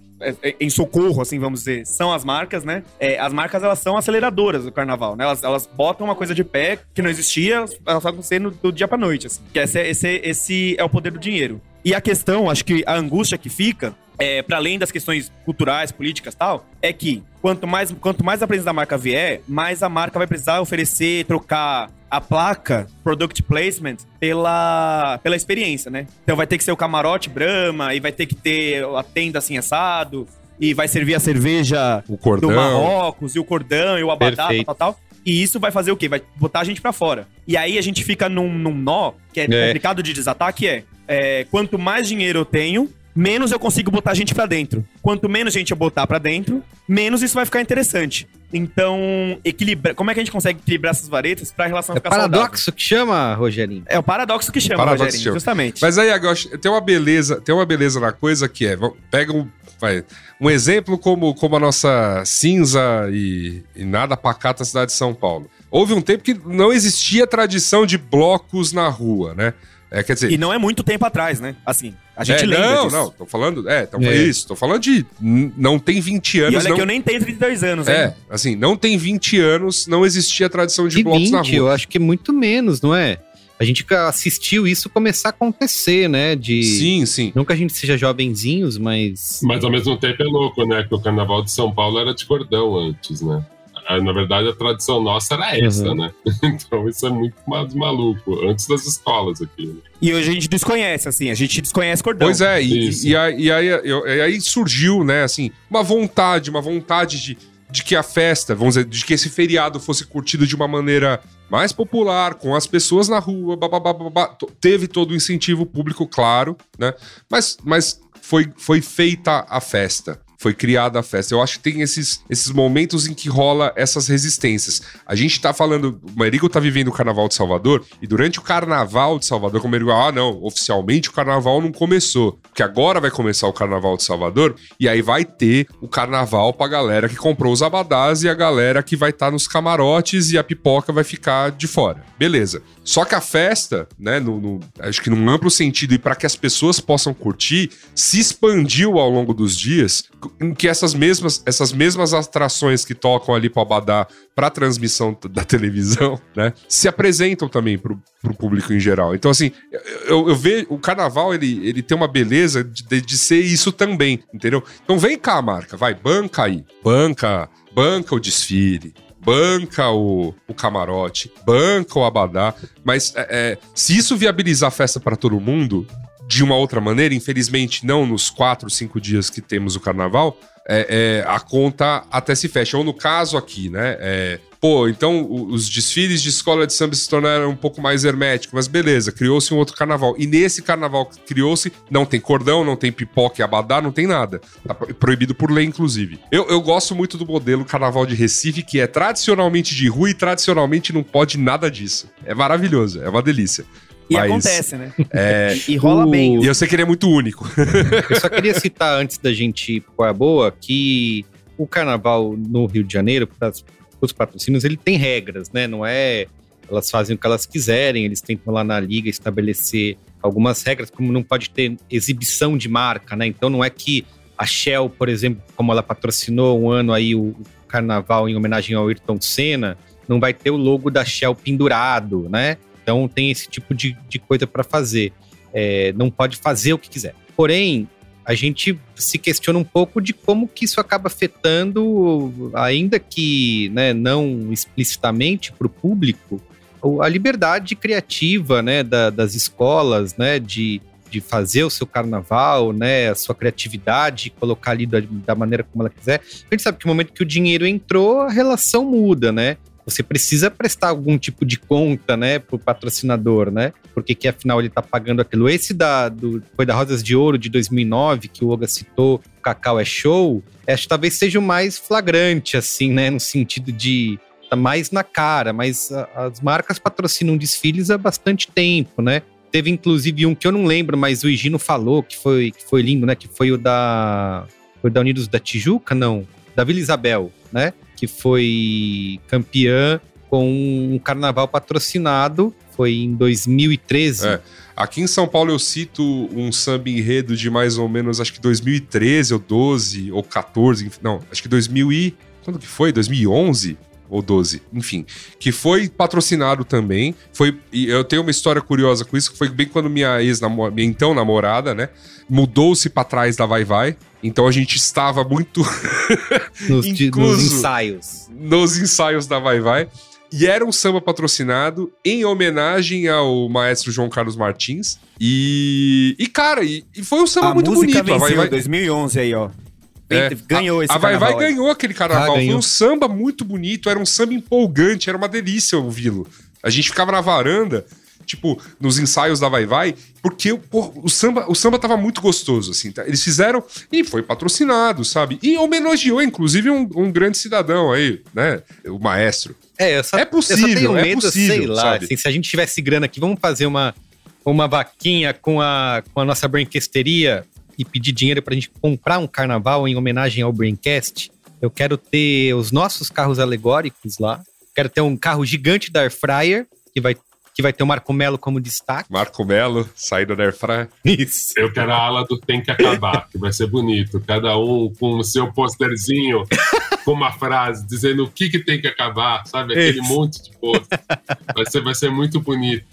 em socorro, assim, vamos dizer, são as marcas, né? É, as marcas, elas são aceleradoras do carnaval, né? Elas, elas botam uma coisa de pé que não existia, elas estão acontecendo do dia pra noite, assim. Que esse, esse, esse é o poder do dinheiro. E a questão, acho que a angústia que fica é, para além das questões culturais, políticas tal, é que quanto mais, quanto mais a presença da marca vier, mais a marca vai precisar oferecer, trocar a placa Product Placement pela, pela experiência, né? Então vai ter que ser o camarote Brahma, e vai ter que ter a tenda assim assado, e vai servir a cerveja o cordão. do Marrocos, e o cordão, e o abadá, tal, tal, tal. E isso vai fazer o quê? Vai botar a gente para fora. E aí a gente fica num, num nó que é, é, complicado de desatar, que é, é quanto mais dinheiro eu tenho, menos eu consigo botar gente para dentro. Quanto menos gente eu botar para dentro, menos isso vai ficar interessante. Então, equilibra... como é que a gente consegue equilibrar essas varetas pra relação é ficar paradoxo saudável? que chama, Rogerinho. É o paradoxo que chama, paradoxo Rogerinho, chama. justamente. Mas aí, agora, tem uma beleza, tem uma beleza na coisa que é, pega um, vai, um exemplo como, como a nossa cinza e, e nada pacata cidade de São Paulo. Houve um tempo que não existia tradição de blocos na rua, né? É, quer dizer... E não é muito tempo atrás, né? Assim, a gente é, lembra Não, disso. não, tô falando... É, então é. isso, tô falando de... Não tem 20 anos... E olha não... que eu nem tenho 32 anos, É, hein? assim, não tem 20 anos, não existia tradição de, de blocos 20, na rua. eu acho que é muito menos, não é? A gente assistiu isso começar a acontecer, né? De... Sim, sim. Não que a gente seja jovenzinhos, mas. Mas ao mesmo tempo é louco, né? Que o carnaval de São Paulo era de cordão antes, né? Na verdade, a tradição nossa era essa, uhum. né? Então isso é muito mais maluco, antes das escolas aqui. Né? E hoje a gente desconhece, assim, a gente desconhece cordão. Pois é, e, e, aí, e, aí, e aí surgiu, né, assim, uma vontade, uma vontade de de que a festa, vamos dizer, de que esse feriado fosse curtido de uma maneira mais popular, com as pessoas na rua, babá, teve todo o incentivo público, claro, né? Mas, mas foi, foi feita a festa foi criada a festa. Eu acho que tem esses, esses momentos em que rola essas resistências. A gente tá falando, o Merigo tá vivendo o Carnaval de Salvador, e durante o Carnaval de Salvador, como ele ah, não, oficialmente o Carnaval não começou, porque agora vai começar o Carnaval de Salvador, e aí vai ter o Carnaval pra galera que comprou os abadás e a galera que vai estar tá nos camarotes e a pipoca vai ficar de fora. Beleza. Só que a festa, né, no, no acho que num amplo sentido e para que as pessoas possam curtir, se expandiu ao longo dos dias, em que essas mesmas, essas mesmas atrações que tocam ali para Abadá para transmissão da televisão, né, se apresentam também para o público em geral. Então, assim, eu, eu vejo o carnaval ele, ele tem uma beleza de, de ser isso também, entendeu? Então, vem cá, marca, vai, banca aí, banca, banca o desfile, banca o, o camarote, banca o abadá, mas é, é, se isso viabilizar a festa para todo mundo, de uma outra maneira, infelizmente não nos quatro, cinco dias que temos o carnaval, é, é, a conta até se fecha. Ou no caso aqui, né? É, pô, então os desfiles de escola de samba se tornaram um pouco mais herméticos, mas beleza, criou-se um outro carnaval. E nesse carnaval que criou-se, não tem cordão, não tem pipoca e abadá, não tem nada. Tá proibido por lei, inclusive. Eu, eu gosto muito do modelo carnaval de Recife, que é tradicionalmente de rua e tradicionalmente não pode nada disso. É maravilhoso, é uma delícia. E Mas, acontece, né? É, e, rola o... bem. E eu sei que ele é muito único. eu só queria citar, antes da gente ir para a boa, que o carnaval no Rio de Janeiro, para os patrocínios, ele tem regras, né? Não é. Elas fazem o que elas quiserem, eles tentam lá na liga estabelecer algumas regras, como não pode ter exibição de marca, né? Então não é que a Shell, por exemplo, como ela patrocinou um ano aí o carnaval em homenagem ao Ayrton Senna, não vai ter o logo da Shell pendurado, né? Então tem esse tipo de, de coisa para fazer. É, não pode fazer o que quiser. Porém, a gente se questiona um pouco de como que isso acaba afetando, ainda que né, não explicitamente para o público, a liberdade criativa né, da, das escolas, né, de, de fazer o seu carnaval, né, a sua criatividade, colocar ali da, da maneira como ela quiser. A gente sabe que no momento que o dinheiro entrou, a relação muda, né? Você precisa prestar algum tipo de conta, né, pro patrocinador, né? Porque que afinal ele tá pagando aquilo. Esse da do, foi da Rosas de Ouro de 2009 que o Oga citou, Cacau é show. Acho que talvez seja o mais flagrante assim, né, no sentido de tá mais na cara, mas a, as marcas patrocinam desfiles há bastante tempo, né? Teve inclusive um que eu não lembro, mas o Higino falou que foi que foi lindo, né, que foi o da foi da Unidos da Tijuca, não, da Vila Isabel, né? Que foi campeã com um carnaval patrocinado, foi em 2013. É. Aqui em São Paulo eu cito um samba enredo de mais ou menos, acho que 2013 ou 12 ou 14, não, acho que 2000 e... Quando que foi? 2011? Ou 12, enfim, que foi patrocinado também. Foi e eu tenho uma história curiosa com isso, que foi bem quando minha ex minha então namorada, né, mudou-se para trás da Vai Vai. Então a gente estava muito nos, nos ensaios. Nos ensaios da Vai Vai. E era um samba patrocinado em homenagem ao maestro João Carlos Martins. E, e cara, e, e foi um samba a muito bonito. Venceu, Vai Vai 2011 aí, ó. É, ganhou a, esse A Vai Vai ganhou aquele carnaval. Ah, Foi um samba muito bonito, era um samba empolgante, era uma delícia ouvi-lo. A gente ficava na varanda, tipo, nos ensaios da Vai Vai, porque pô, o, samba, o samba tava muito gostoso, assim. Tá? Eles fizeram e foi patrocinado, sabe? E homenageou, inclusive, um, um grande cidadão aí, né? O maestro. É, só, é possível, eu só é possível, sei lá, assim, se a gente tivesse grana aqui, vamos fazer uma, uma vaquinha com a, com a nossa branquesteria e pedir dinheiro para a gente comprar um carnaval em homenagem ao Braincast, eu quero ter os nossos carros alegóricos lá. Quero ter um carro gigante da Air Fryer, que vai que vai ter o Marco Melo como destaque. Marco Melo, saída da Airfryer. Isso. Eu quero a ala do Tem que Acabar, que vai ser bonito. Cada um com o seu posterzinho, com uma frase dizendo o que, que tem que acabar, sabe? Aquele Isso. monte de pôster. Vai ser, vai ser muito bonito.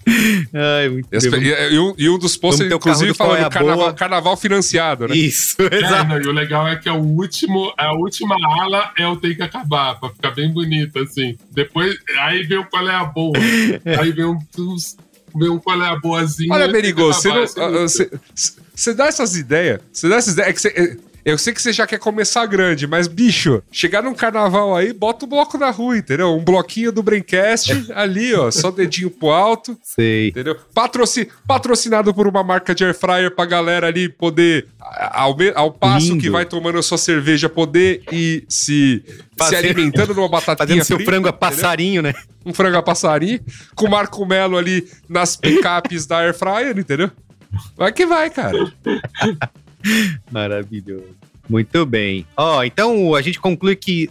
Ai, muito e, e, um, e um dos posters, inclusive, falando carnaval, carnaval, financiado, né? Isso, é, exato. e o legal é que é o último, a última ala é o Tem que Acabar, pra ficar bem bonito, assim. Depois, aí vem o qual é a boa. Aí vem um ver um qual é a boazinha. Olha, Berigo, você não. Você dá essas ideias. Você dá essas ideias. É que Eu sei que você já quer começar grande, mas, bicho, chegar num carnaval aí, bota o bloco na rua, entendeu? Um bloquinho do Braincast ali, ó, só dedinho pro alto. Sei. Entendeu? Patroci patrocinado por uma marca de air fryer pra galera ali poder, ao, ao passo Lindo. que vai tomando a sua cerveja, poder ir se, Fazer... se alimentando numa batatinha Fazendo seu frango a passarinho, entendeu? né? Um frango a passarinho, com o Marco Melo ali nas picapes da air fryer, entendeu? Vai que vai, cara. Maravilhoso. Muito bem. Ó, oh, então a gente conclui que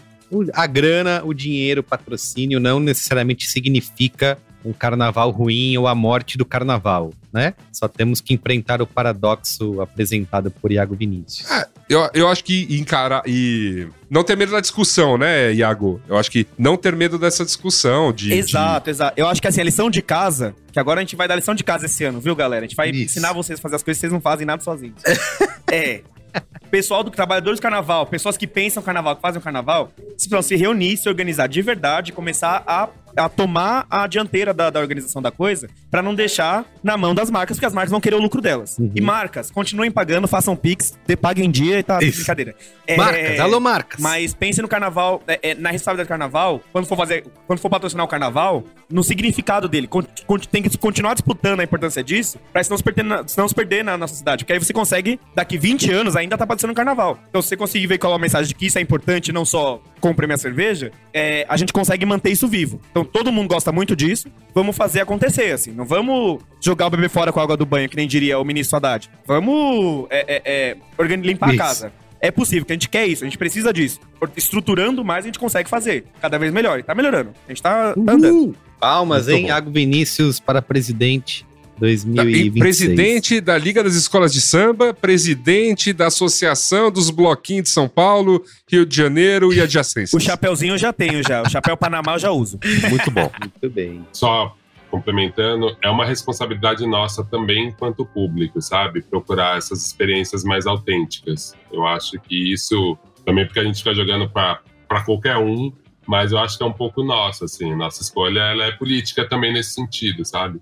a grana, o dinheiro, o patrocínio não necessariamente significa um carnaval ruim ou a morte do carnaval, né? Só temos que enfrentar o paradoxo apresentado por Iago Vinícius. É, eu, eu acho que encarar e não ter medo da discussão, né, Iago? Eu acho que não ter medo dessa discussão de... Exato, de... exato. Eu acho que assim, a lição de casa, que agora a gente vai dar lição de casa esse ano, viu, galera? A gente vai Isso. ensinar vocês a fazer as coisas que vocês não fazem nada sozinhos. é, pessoal do trabalhadores do carnaval, pessoas que pensam carnaval, que fazem o carnaval, se, se reunir, se organizar de verdade, começar a a tomar a dianteira da, da organização da coisa para não deixar na mão das marcas, porque as marcas vão querer o lucro delas. Uhum. E marcas, continuem pagando, façam Pix, paguem em dia e tá Isso. brincadeira. É, marcas, alô marcas. Mas pense no carnaval, é, é, na responsabilidade do carnaval, quando for fazer, quando for patrocinar o carnaval, no significado dele. Con tem que continuar disputando a importância disso, pra não se perder na, não se perder na nossa cidade. Porque aí você consegue, daqui 20 anos, ainda tá patrocinando o carnaval. Então, se você conseguir veicular uma mensagem de que isso é importante, não só compre minha cerveja, é, a gente consegue manter isso vivo. Então, todo mundo gosta muito disso, vamos fazer acontecer, assim. Não vamos jogar o bebê fora com a água do banho, que nem diria o ministro Haddad. Vamos é, é, é limpar isso. a casa. É possível, que a gente quer isso, a gente precisa disso. Estruturando mais, a gente consegue fazer. Cada vez melhor. E tá melhorando. A gente tá, tá andando. Palmas, Muito hein? Bom. Iago Vinícius para presidente 2026. Presidente da Liga das Escolas de Samba, presidente da Associação dos Bloquinhos de São Paulo, Rio de Janeiro e adjacências. O chapéuzinho eu já tenho já, o chapéu Panamá eu já uso. Muito bom. Muito bem. Só complementando, é uma responsabilidade nossa também enquanto público, sabe? Procurar essas experiências mais autênticas. Eu acho que isso, também porque a gente fica jogando para qualquer um, mas eu acho que é um pouco nossa, assim, nossa escolha ela é política também nesse sentido, sabe?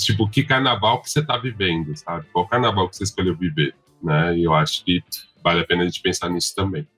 Tipo, que carnaval que você tá vivendo, sabe? Qual carnaval que você escolheu viver, né? E eu acho que vale a pena a gente pensar nisso também.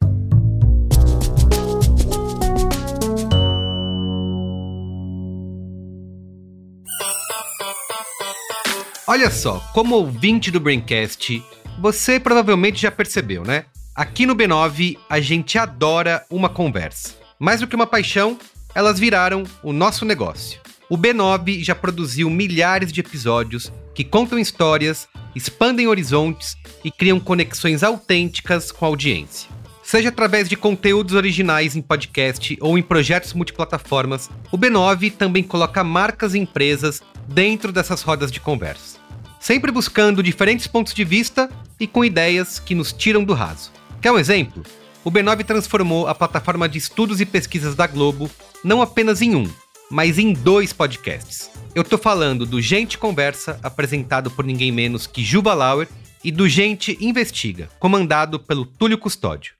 Olha só, como ouvinte do Braincast, você provavelmente já percebeu, né? Aqui no B9 a gente adora uma conversa. Mais do que uma paixão, elas viraram o nosso negócio. O B9 já produziu milhares de episódios que contam histórias, expandem horizontes e criam conexões autênticas com a audiência. Seja através de conteúdos originais em podcast ou em projetos multiplataformas, o B9 também coloca marcas e empresas dentro dessas rodas de conversa. Sempre buscando diferentes pontos de vista e com ideias que nos tiram do raso. Quer um exemplo? O B9 transformou a plataforma de estudos e pesquisas da Globo não apenas em um, mas em dois podcasts. Eu tô falando do Gente Conversa, apresentado por ninguém menos que Juba Lauer, e do Gente Investiga, comandado pelo Túlio Custódio.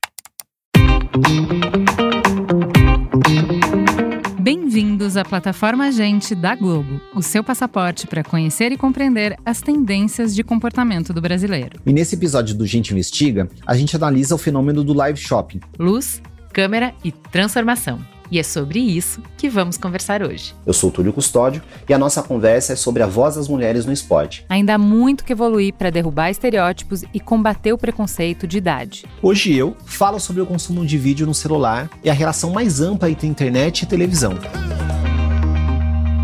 Bem-vindos à plataforma Gente da Globo, o seu passaporte para conhecer e compreender as tendências de comportamento do brasileiro. E nesse episódio do Gente Investiga, a gente analisa o fenômeno do live shopping. Luz, câmera e transformação. E é sobre isso que vamos conversar hoje. Eu sou Túlio Custódio e a nossa conversa é sobre a voz das mulheres no esporte. Ainda há muito que evoluir para derrubar estereótipos e combater o preconceito de idade. Hoje eu falo sobre o consumo de vídeo no celular e a relação mais ampla entre internet e televisão.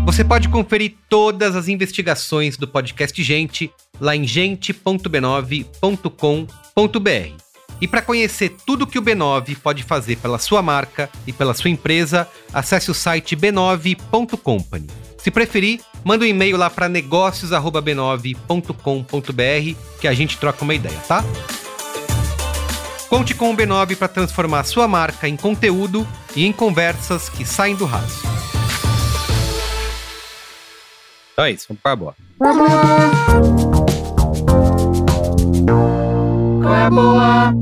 Você pode conferir todas as investigações do podcast Gente lá em gente.b9.com.br. E para conhecer tudo que o B9 pode fazer pela sua marca e pela sua empresa, acesse o site b9.company. Se preferir, manda um e-mail lá para negócios@b9.com.br que a gente troca uma ideia, tá? Conte com o B9 para transformar sua marca em conteúdo e em conversas que saem do raso. Então é isso, vamos para a boa. Qual é boa?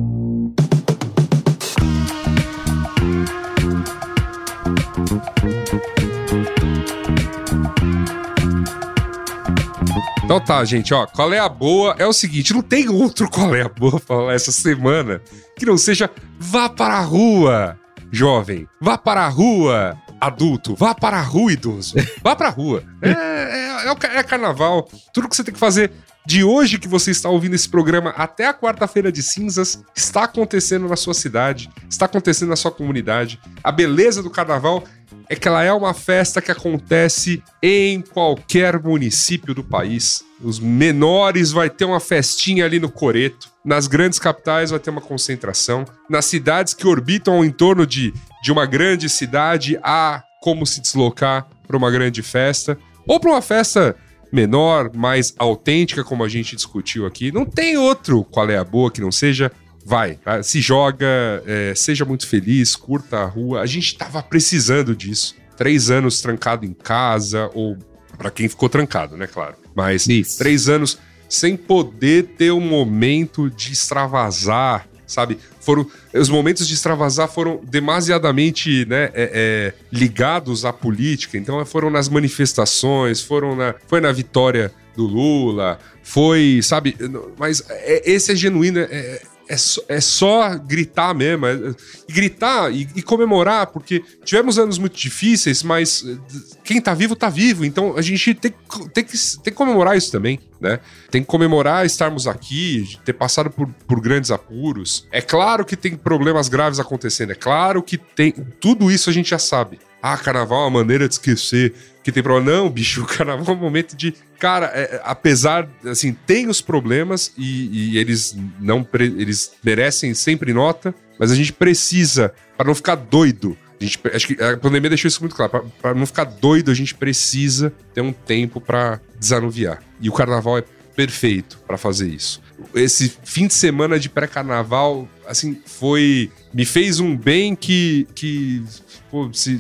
Então tá, gente, ó, qual é a boa? É o seguinte, não tem outro qual é a boa pra falar essa semana que não seja vá para a rua, jovem. Vá para a rua, adulto. Vá para a rua, idoso. Vá para a rua. É, é, é, é carnaval. Tudo que você tem que fazer de hoje que você está ouvindo esse programa até a quarta-feira de cinzas está acontecendo na sua cidade, está acontecendo na sua comunidade. A beleza do carnaval é que ela é uma festa que acontece em qualquer município do país. Os menores vai ter uma festinha ali no Coreto. Nas grandes capitais vai ter uma concentração. Nas cidades que orbitam ao entorno de, de uma grande cidade, há como se deslocar para uma grande festa. Ou para uma festa menor, mais autêntica, como a gente discutiu aqui. Não tem outro qual é a boa que não seja vai, tá? se joga, é, seja muito feliz, curta a rua. A gente tava precisando disso. Três anos trancado em casa, ou para quem ficou trancado, né, claro. Mas Isso. três anos sem poder ter um momento de extravasar, sabe? Foram os momentos de extravasar foram demasiadamente, né, é, é, ligados à política. Então foram nas manifestações, foram na, foi na vitória do Lula, foi, sabe? Mas é, esse é genuíno, é, é só, é só gritar mesmo. É, e gritar e, e, comemorar, porque tivemos anos muito difíceis, mas eh, quem tá vivo, tá vivo. Então a gente tem, tem, que, tem que comemorar isso também, né? Tem que comemorar estarmos aqui, ter passado por, por grandes apuros. É claro que tem problemas graves acontecendo, é claro que tem. Tudo isso a gente já sabe. Ah, carnaval é uma maneira de esquecer que tem problema. Não, bicho, o carnaval é um momento de. Cara, é, apesar, assim, tem os problemas e, e eles não. Eles merecem sempre nota, mas a gente precisa, para não ficar doido. A gente, acho que a pandemia deixou isso muito claro. Para não ficar doido, a gente precisa ter um tempo para desanuviar. E o carnaval é perfeito para fazer isso. Esse fim de semana de pré-carnaval, assim, foi. Me fez um bem que. que pô, se,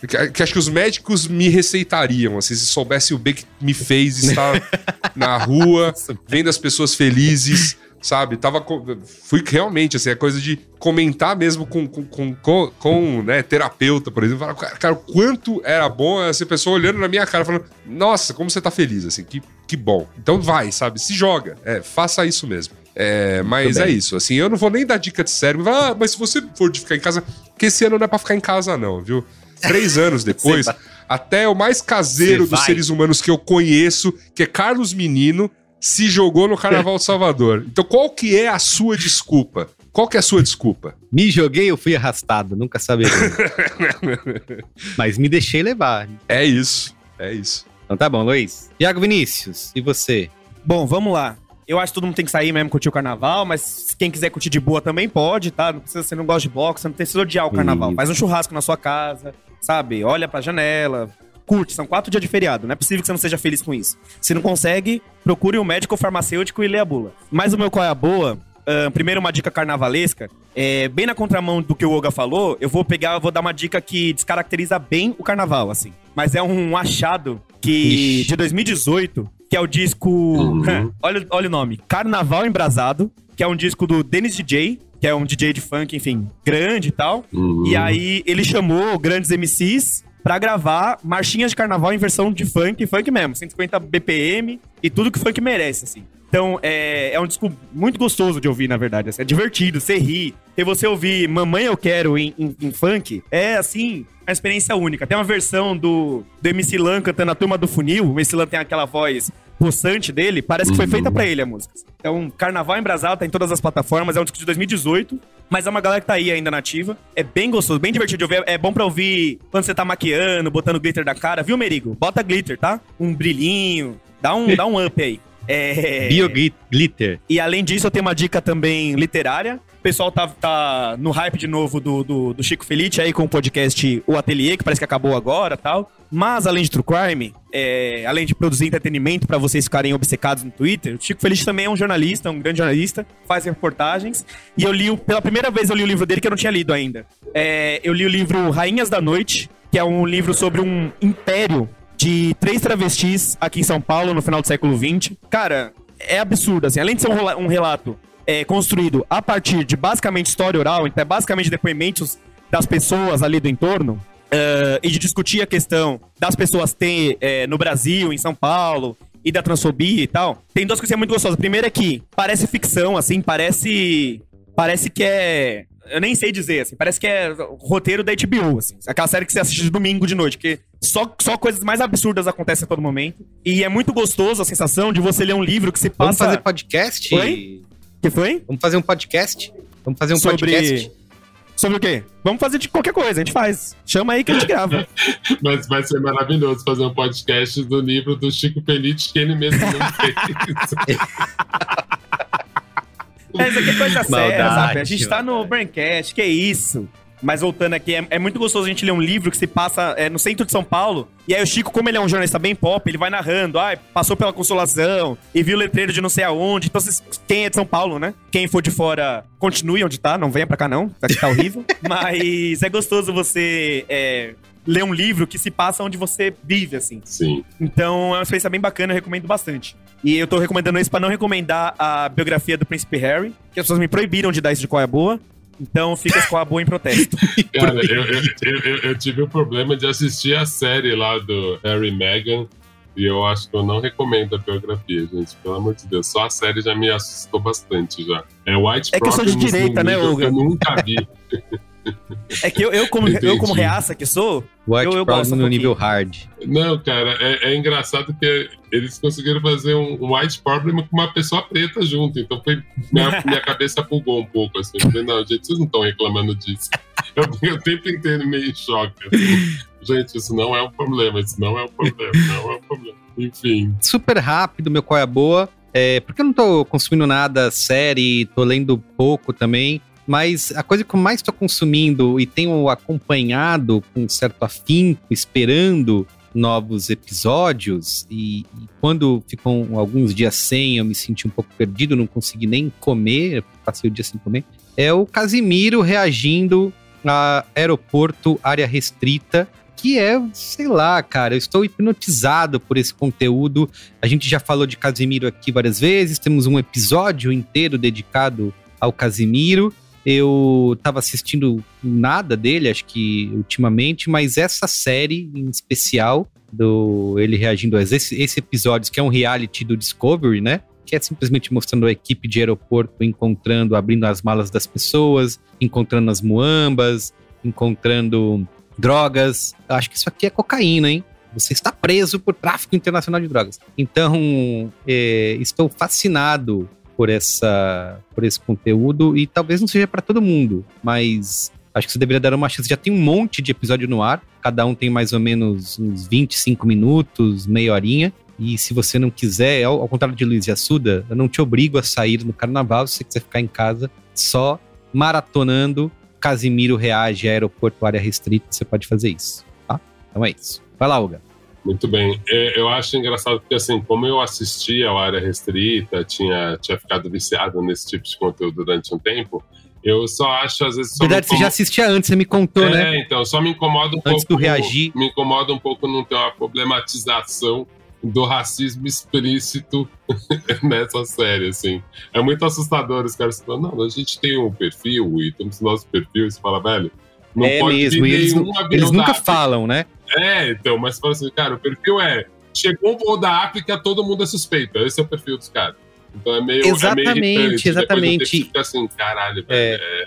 que, que, acho que os médicos me receitariam, assim, se soubesse o bem que me fez estar na rua, vendo as pessoas felizes, sabe? Tava. Fui realmente, assim, a coisa de comentar mesmo com, com, com, com, com né, terapeuta, por exemplo. Falar, cara, o quanto era bom essa pessoa olhando na minha cara, falando, nossa, como você tá feliz, assim, que, que bom. Então vai, sabe? Se joga. É, faça isso mesmo. É, mas é isso, assim, eu não vou nem dar dica de cérebro. Ah, mas se você for de ficar em casa, porque esse ano não é pra ficar em casa, não, viu? Três anos depois, até o mais caseiro dos seres humanos que eu conheço, que é Carlos Menino, se jogou no Carnaval de Salvador. Então, qual que é a sua desculpa? Qual que é a sua desculpa? Me joguei, eu fui arrastado, nunca saberia. Mas me deixei levar. É isso, é isso. Então tá bom, Luiz. Tiago Vinícius, e você? Bom, vamos lá. Eu acho que todo mundo tem que sair mesmo curtir o carnaval, mas quem quiser curtir de boa também pode, tá? Não precisa, você não gosta de boxe, você não precisa odiar o carnaval. Isso. Faz um churrasco na sua casa, sabe? Olha pra janela, curte. São quatro dias de feriado. Não é possível que você não seja feliz com isso. Se não consegue, procure um médico farmacêutico e lê a bula. Mas o meu qual é a boa? Uh, primeiro, uma dica carnavalesca. É, bem na contramão do que o Olga falou, eu vou pegar, eu vou dar uma dica que descaracteriza bem o carnaval, assim. Mas é um achado que Ixi. de 2018, que é o disco. Uhum. olha, olha o nome: Carnaval Embrasado, que é um disco do Dennis DJ, que é um DJ de funk, enfim, grande e tal. Uhum. E aí ele chamou grandes MCs para gravar marchinhas de carnaval em versão de funk, funk mesmo, 150 BPM e tudo que funk merece, assim. Então, é, é um disco muito gostoso de ouvir, na verdade. Assim, é divertido, você ri. E você ouvir Mamãe Eu Quero em, em, em, funk é, assim, uma experiência única. Tem uma versão do, do MC Lan cantando a Turma do Funil. O MC Lan tem aquela voz possante dele, parece que foi feita para ele a música. Então, Carnaval Embrasado tá em todas as plataformas, é um disco de 2018, mas é uma galera que tá aí ainda nativa. É bem gostoso, bem divertido de ouvir. É bom pra ouvir quando você tá maquiando, botando glitter da cara, viu, Merigo? Bota glitter, tá? Um brilhinho, dá um, dá um up aí. É... Bioglitter. E além disso, eu tenho uma dica também literária. O pessoal tá, tá no hype de novo do, do, do Chico Felite aí com o podcast O Ateliê, que parece que acabou agora tal. Mas além de True Crime, é, além de produzir entretenimento para vocês ficarem obcecados no Twitter, o Chico Feliz também é um jornalista, um grande jornalista, faz reportagens. E eu li, pela primeira vez eu li o livro dele que eu não tinha lido ainda. É, eu li o livro Rainhas da Noite, que é um livro sobre um império de três travestis aqui em São Paulo no final do século XX. Cara, é absurdo, assim. Além de ser um, um relato é, construído a partir de basicamente história oral, então é basicamente depoimentos das pessoas ali do entorno, Uh, e de discutir a questão das pessoas ter é, no Brasil, em São Paulo, e da transfobia e tal, tem duas coisas muito gostosas. A primeira é que parece ficção, assim, parece. Parece que é. Eu nem sei dizer, assim, parece que é roteiro da HBO, assim. Aquela série que você assiste de domingo de noite, que só, só coisas mais absurdas acontecem a todo momento. E é muito gostoso a sensação de você ler um livro que se passa. Vamos fazer podcast? Oi? que foi? Vamos fazer um podcast? Vamos fazer um Sobre... podcast. Sobre o quê? Vamos fazer de qualquer coisa, a gente faz. Chama aí que a gente grava. Mas vai ser maravilhoso fazer um podcast do livro do Chico Pelite que ele mesmo não fez. Essa aqui é coisa séria, sabe? A gente tá no Braincast, que é isso? Mas voltando aqui, é, é, muito gostoso a gente ler um livro que se passa é, no centro de São Paulo. E aí o Chico, como ele é um jornalista bem pop, ele vai narrando. Ah, passou pela Consolação e viu o letreiro de não sei aonde. Então, quem é de São Paulo, né? Quem for de fora, continue onde tá. Não venha pra cá, não. Vai ficar horrível. Mas é gostoso você é, ler um livro que se passa onde você vive, assim. Sim. Então é uma experiência bem bacana, eu recomendo bastante. E eu tô recomendando isso pra não recomendar a biografia do Príncipe Harry, que as pessoas me proibiram de dar isso de qual é boa. Então fica com a boa em protesto. Cara, eu, eu, eu, eu, tive o problema de assistir a série lá do Harry e Meghan. E eu acho que eu não recomendo a biografia, gente. Pelo amor de Deus. Só a série já me assustou bastante já. É White É que eu sou de direita, né, Olga? Eu nunca vi. É que eu, eu, como, eu como reaça que sou, White eu, eu gosto no um nível hard. Não, cara, é, é, engraçado que eles conseguiram fazer um, um, white problem com uma pessoa preta junto. Então foi, minha, minha cabeça bugou um pouco. Assim. Eu falei, não, gente, vocês não estão reclamando disso. Eu tenho o tempo inteiro meio em choque. Assim. Gente, isso não é um problema, isso não é um problema, não é um problema. Enfim. Super rápido, meu qual é a boa. É, porque eu não tô consumindo nada série, tô lendo pouco também. Mas a coisa que eu mais estou consumindo e tenho acompanhado com certo afinco, esperando novos episódios, e, e, quando ficam alguns dias sem, eu me senti um pouco perdido, não consegui nem comer, passei o dia sem comer, é o Casimiro reagindo a aeroporto área restrita, que é, sei lá, cara, eu estou hipnotizado por esse conteúdo. A gente já falou de Casimiro aqui várias vezes, temos um episódio inteiro dedicado ao Casimiro. Eu tava assistindo nada dele, acho que ultimamente, mas essa série em especial, do ele reagindo a esse, esse episódio, que é um reality do Discovery, né? Que é simplesmente mostrando a equipe de aeroporto encontrando, abrindo as malas das pessoas, encontrando as muambas, encontrando drogas. Eu acho que isso aqui é cocaína, hein? Você está preso por tráfico internacional de drogas. Então, é, estou fascinado por essa por esse conteúdo e talvez não seja para todo mundo, mas acho que você deveria dar uma chance. Já tem um monte de episódio no ar, cada um tem mais ou menos uns 25 minutos, meia horinha. E se você não quiser, ao, contrário de Luiz e Assuda, eu não te obrigo a sair no carnaval se você quiser ficar em casa só maratonando. Casimiro reage a aeroporto área restrita, você pode fazer isso, tá? Então é isso. Vai lá, Uga. Muito bem. É, eu acho engraçado porque, assim, como eu assistia a área restrita, tinha, tinha ficado viciado nesse tipo de conteúdo durante um tempo, eu só acho, às vezes. Verdade, você já assistia antes, você me contou, é, né? É, então, só me incomoda um antes pouco. do reagir. Me incomoda um pouco não ter uma problematização do racismo explícito nessa série, assim. É muito assustador os caras falam, não, a gente tem um perfil e temos nosso perfil, e você fala, velho, não é mesmo, e eles, eles nunca falam, né? É, então, mas fala assim, cara, o perfil é. Chegou um voo da África, todo mundo é suspeito. Esse é o perfil dos caras. Então é meio. Exatamente, é meio exatamente. Fica assim, caralho, velho. É,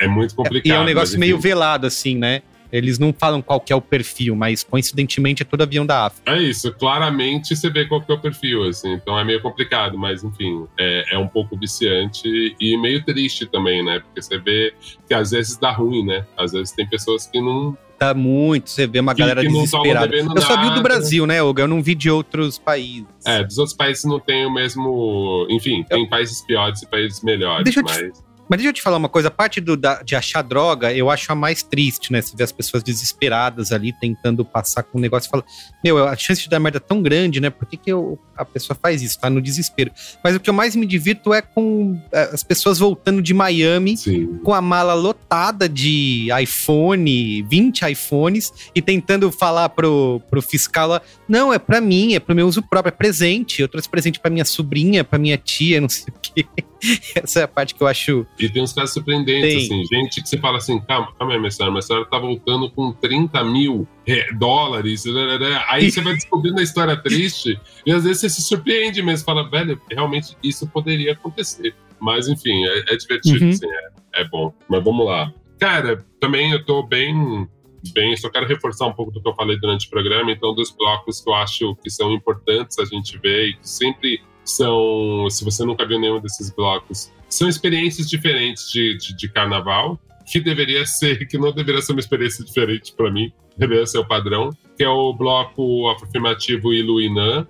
é, é muito complicado. E é um negócio meio velado, assim, né? Eles não falam qual que é o perfil, mas coincidentemente é todo avião da África. É isso, claramente você vê qual que é o perfil, assim, então é meio complicado, mas enfim, é, é um pouco viciante e meio triste também, né? Porque você vê que às vezes dá ruim, né? Às vezes tem pessoas que não, Tá muito, você vê uma Que- galera que desesperada. Eu só vi o do Brasil, né, Olga? Eu não vi de outros países. É, dos outros países não tem o mesmo. Enfim, tem países piores e países melhores, Deixa eu te- mas. Deixa eu te falar uma coisa, a parte do, da- de achar droga, eu acho a mais triste, né? Você vê as pessoas desesperadas ali, tentando passar com um negócio e fala, meu, a chance de dar merda é tão grande, né? Por que, que eu- a pessoa faz isso? Tá no desespero. Mas o que eu mais me divirto é com é, as pessoas voltando de Miami Sim. com a mala lotada de iPhone, 20 iPhones, e tentando falar pro, pro fiscal lá, não, é pra mim, é pro meu uso próprio, é presente. Eu trouxe presente pra minha sobrinha, pra minha tia, não sei o quê. Essa é a parte que eu acho E tem uns casos surpreendentes, Tem. assim, gente que você fala assim, calma, calma aí, minha senhora, minha senhora tá voltando com 30 mil é, dólares, né, né, aí você vai descobrindo a história triste, e às vezes você se surpreende mesmo, fala, velho, realmente isso poderia acontecer. Mas enfim, é, é divertido, Uhum. assim, é, é bom. Mas vamos lá. Cara, também eu tô bem, bem, só quero reforçar um pouco do que eu falei durante o programa, então dos blocos que eu acho que são importantes a gente ver e que sempre são, se você nunca viu nenhum desses blocos, são experiências diferentes de, de, de carnaval, que deveria ser, que não deveria ser uma experiência diferente para mim, deveria ser o padrão, que é o bloco afirmativo Iluinã,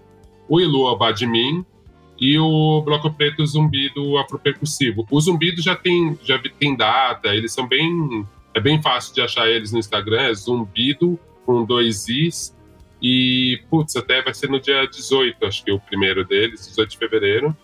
o Ilu Abadmin e o bloco preto zumbido afropercussivo. O zumbido já tem, já tem data, eles são bem, é bem fácil de achar eles no Instagram, é zumbido com dois is e, putz, até vai ser no dia 18, acho que o primeiro deles, 18 de fevereiro.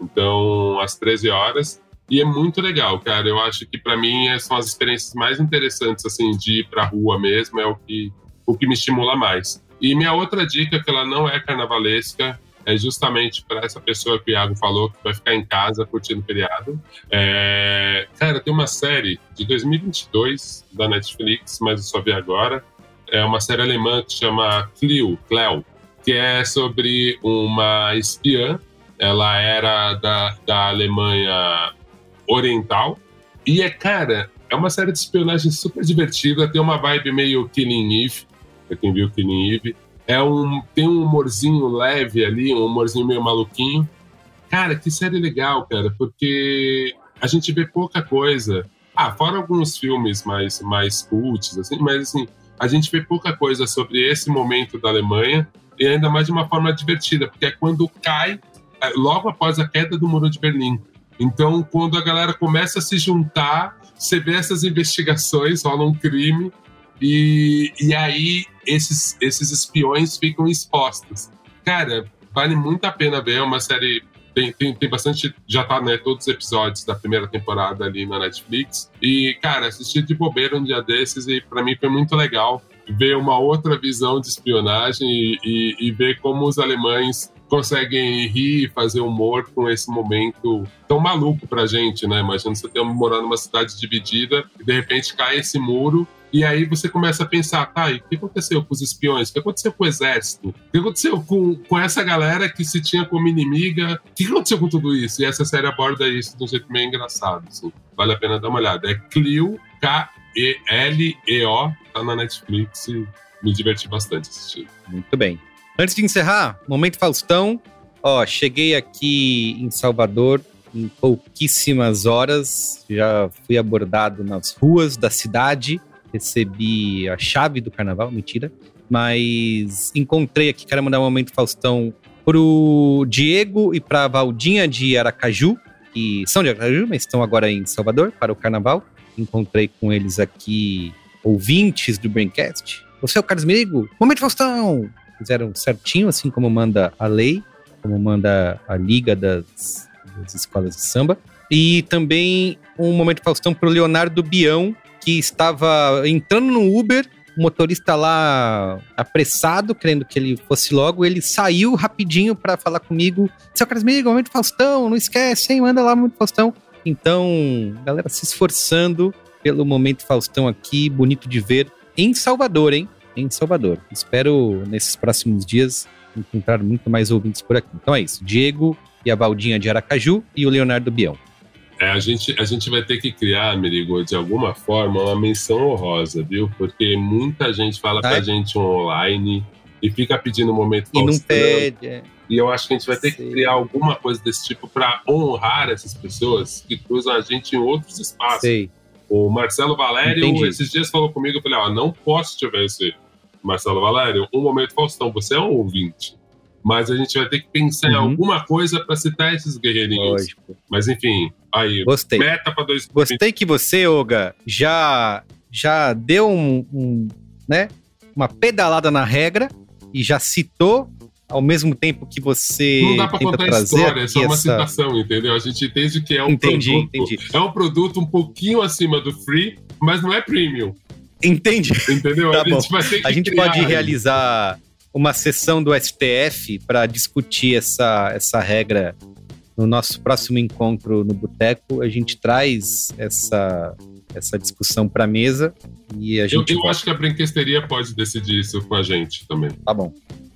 Então, às 13 horas. E é muito legal, cara. Eu acho que para mim é- são as experiências mais interessantes, assim, de ir pra rua mesmo, é o que, o que me estimula mais. E minha outra dica, que ela não é carnavalesca, é justamente para essa pessoa que o Iago falou, que vai ficar em casa curtindo o feriado. É... Cara, tem uma série de 2022 da Netflix, mas eu só vi agora. É uma série alemã que chama Cleo, Cleo, que é sobre uma espiã. Ela era da, da Alemanha Oriental. E é, cara, é uma série de espionagem super divertida. Tem uma vibe meio Killing Eve, pra quem viu Killing Eve. É um, tem um humorzinho leve ali, um humorzinho meio maluquinho. Cara, que série legal, cara, porque a gente vê pouca coisa. Ah, fora alguns filmes mais, mais cults, assim, mas assim, a gente vê pouca coisa sobre esse momento da Alemanha e ainda mais de uma forma divertida, porque é quando cai, é, logo após a queda do Muro de Berlim. Então, quando a galera começa a se juntar, você vê essas investigações, rola um crime, e, e aí esses, esses espiões ficam expostos. Cara, vale muito a pena ver, é uma série. Tem, tem, tem bastante. Já tá, né? Todos os episódios da primeira temporada ali na Netflix. E, cara, assisti de bobeira um dia desses e pra mim foi muito legal ver uma outra visão de espionagem e, e, e ver como os alemães conseguem rir e fazer humor com esse momento tão maluco pra gente, né? Imagina você ter morar numa cidade dividida e de repente cai esse muro e aí você começa a pensar, tá, o que aconteceu com os espiões? O que aconteceu com o exército? O que aconteceu com, com essa galera que se tinha como inimiga? O que aconteceu com tudo isso? E essa série aborda isso de um jeito meio engraçado, assim. Vale a pena dar uma olhada. É Clio, K-E-L-E-O, tá na Netflix e me diverti bastante assistindo. Muito bem. Antes de encerrar, momento Faustão. Ó, cheguei aqui em Salvador em pouquíssimas horas. Já fui abordado nas ruas da cidade. Recebi a chave do carnaval, mentira. Mas encontrei aqui, quero mandar um momento Faustão pro Diego e pra Valdinha de Aracaju, que são de Aracaju, mas estão agora em Salvador para o carnaval. Encontrei com eles aqui ouvintes do Braincast. Você é o Carlos Merigo? Momento Faustão! Fizeram certinho, assim como manda a lei, como manda a Liga das, das Escolas de Samba. E também um momento Faustão pro Leonardo Bião, que estava entrando no Uber, o motorista lá apressado, querendo que ele fosse logo, ele saiu rapidinho para falar comigo. Seu Carlos Merigo, momento Faustão, não esquece, hein? Manda lá momento Faustão. Então, galera se esforçando pelo momento Faustão aqui, bonito de ver, em Salvador, hein? Em Salvador. Espero nesses próximos dias encontrar muito mais ouvintes por aqui. Então é isso. Diego e a Valdinha de Aracaju e o Leonardo Bião. É, a, gente, a gente vai ter que criar, Merigo, de alguma forma, uma menção honrosa, viu? Porque muita gente fala Ah, pra gente online e fica pedindo um momento E não pede. é. E eu acho que a gente vai ter que Sei. criar alguma coisa desse tipo para honrar essas pessoas que cruzam a gente em outros espaços. Sei. O Marcelo Valério, Entendi. esses dias, falou comigo, eu falei, ó, não posso te vencer. Marcelo Valério, um momento Faustão, você é um ouvinte. Mas a gente vai ter que pensar em Uhum. alguma coisa para citar esses guerreirinhos. Lógico. Mas enfim, aí, Gostei. meta para dois Gostei que você, Olga, já, já deu um, um, né, uma pedalada na regra e já citou ao mesmo tempo que você Não dá pra tenta contar a trazer história, é só uma essa... citação, entendeu? A gente entende que é um Entendi, produto. entendi. É um produto um pouquinho acima do free, mas não é premium. Entendi. Entendeu? Tá a gente bom. vai ter que A gente criar pode realizar uma sessão do STF para discutir essa, essa regra no nosso próximo encontro no Boteco, a gente traz essa, essa discussão para a mesa e a gente. Eu, eu acho que a brinquesteria pode decidir isso com a gente também. Tá bom.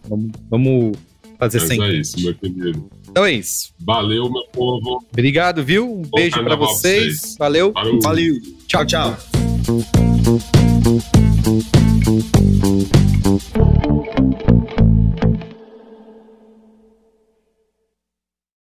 Vamos, vamos fazer Mas sempre. é isso, meu querido. Então é isso. Valeu, meu povo. Obrigado, viu? Um beijo para vocês. vocês. Valeu. Valeu. Valeu. Tchau, tchau.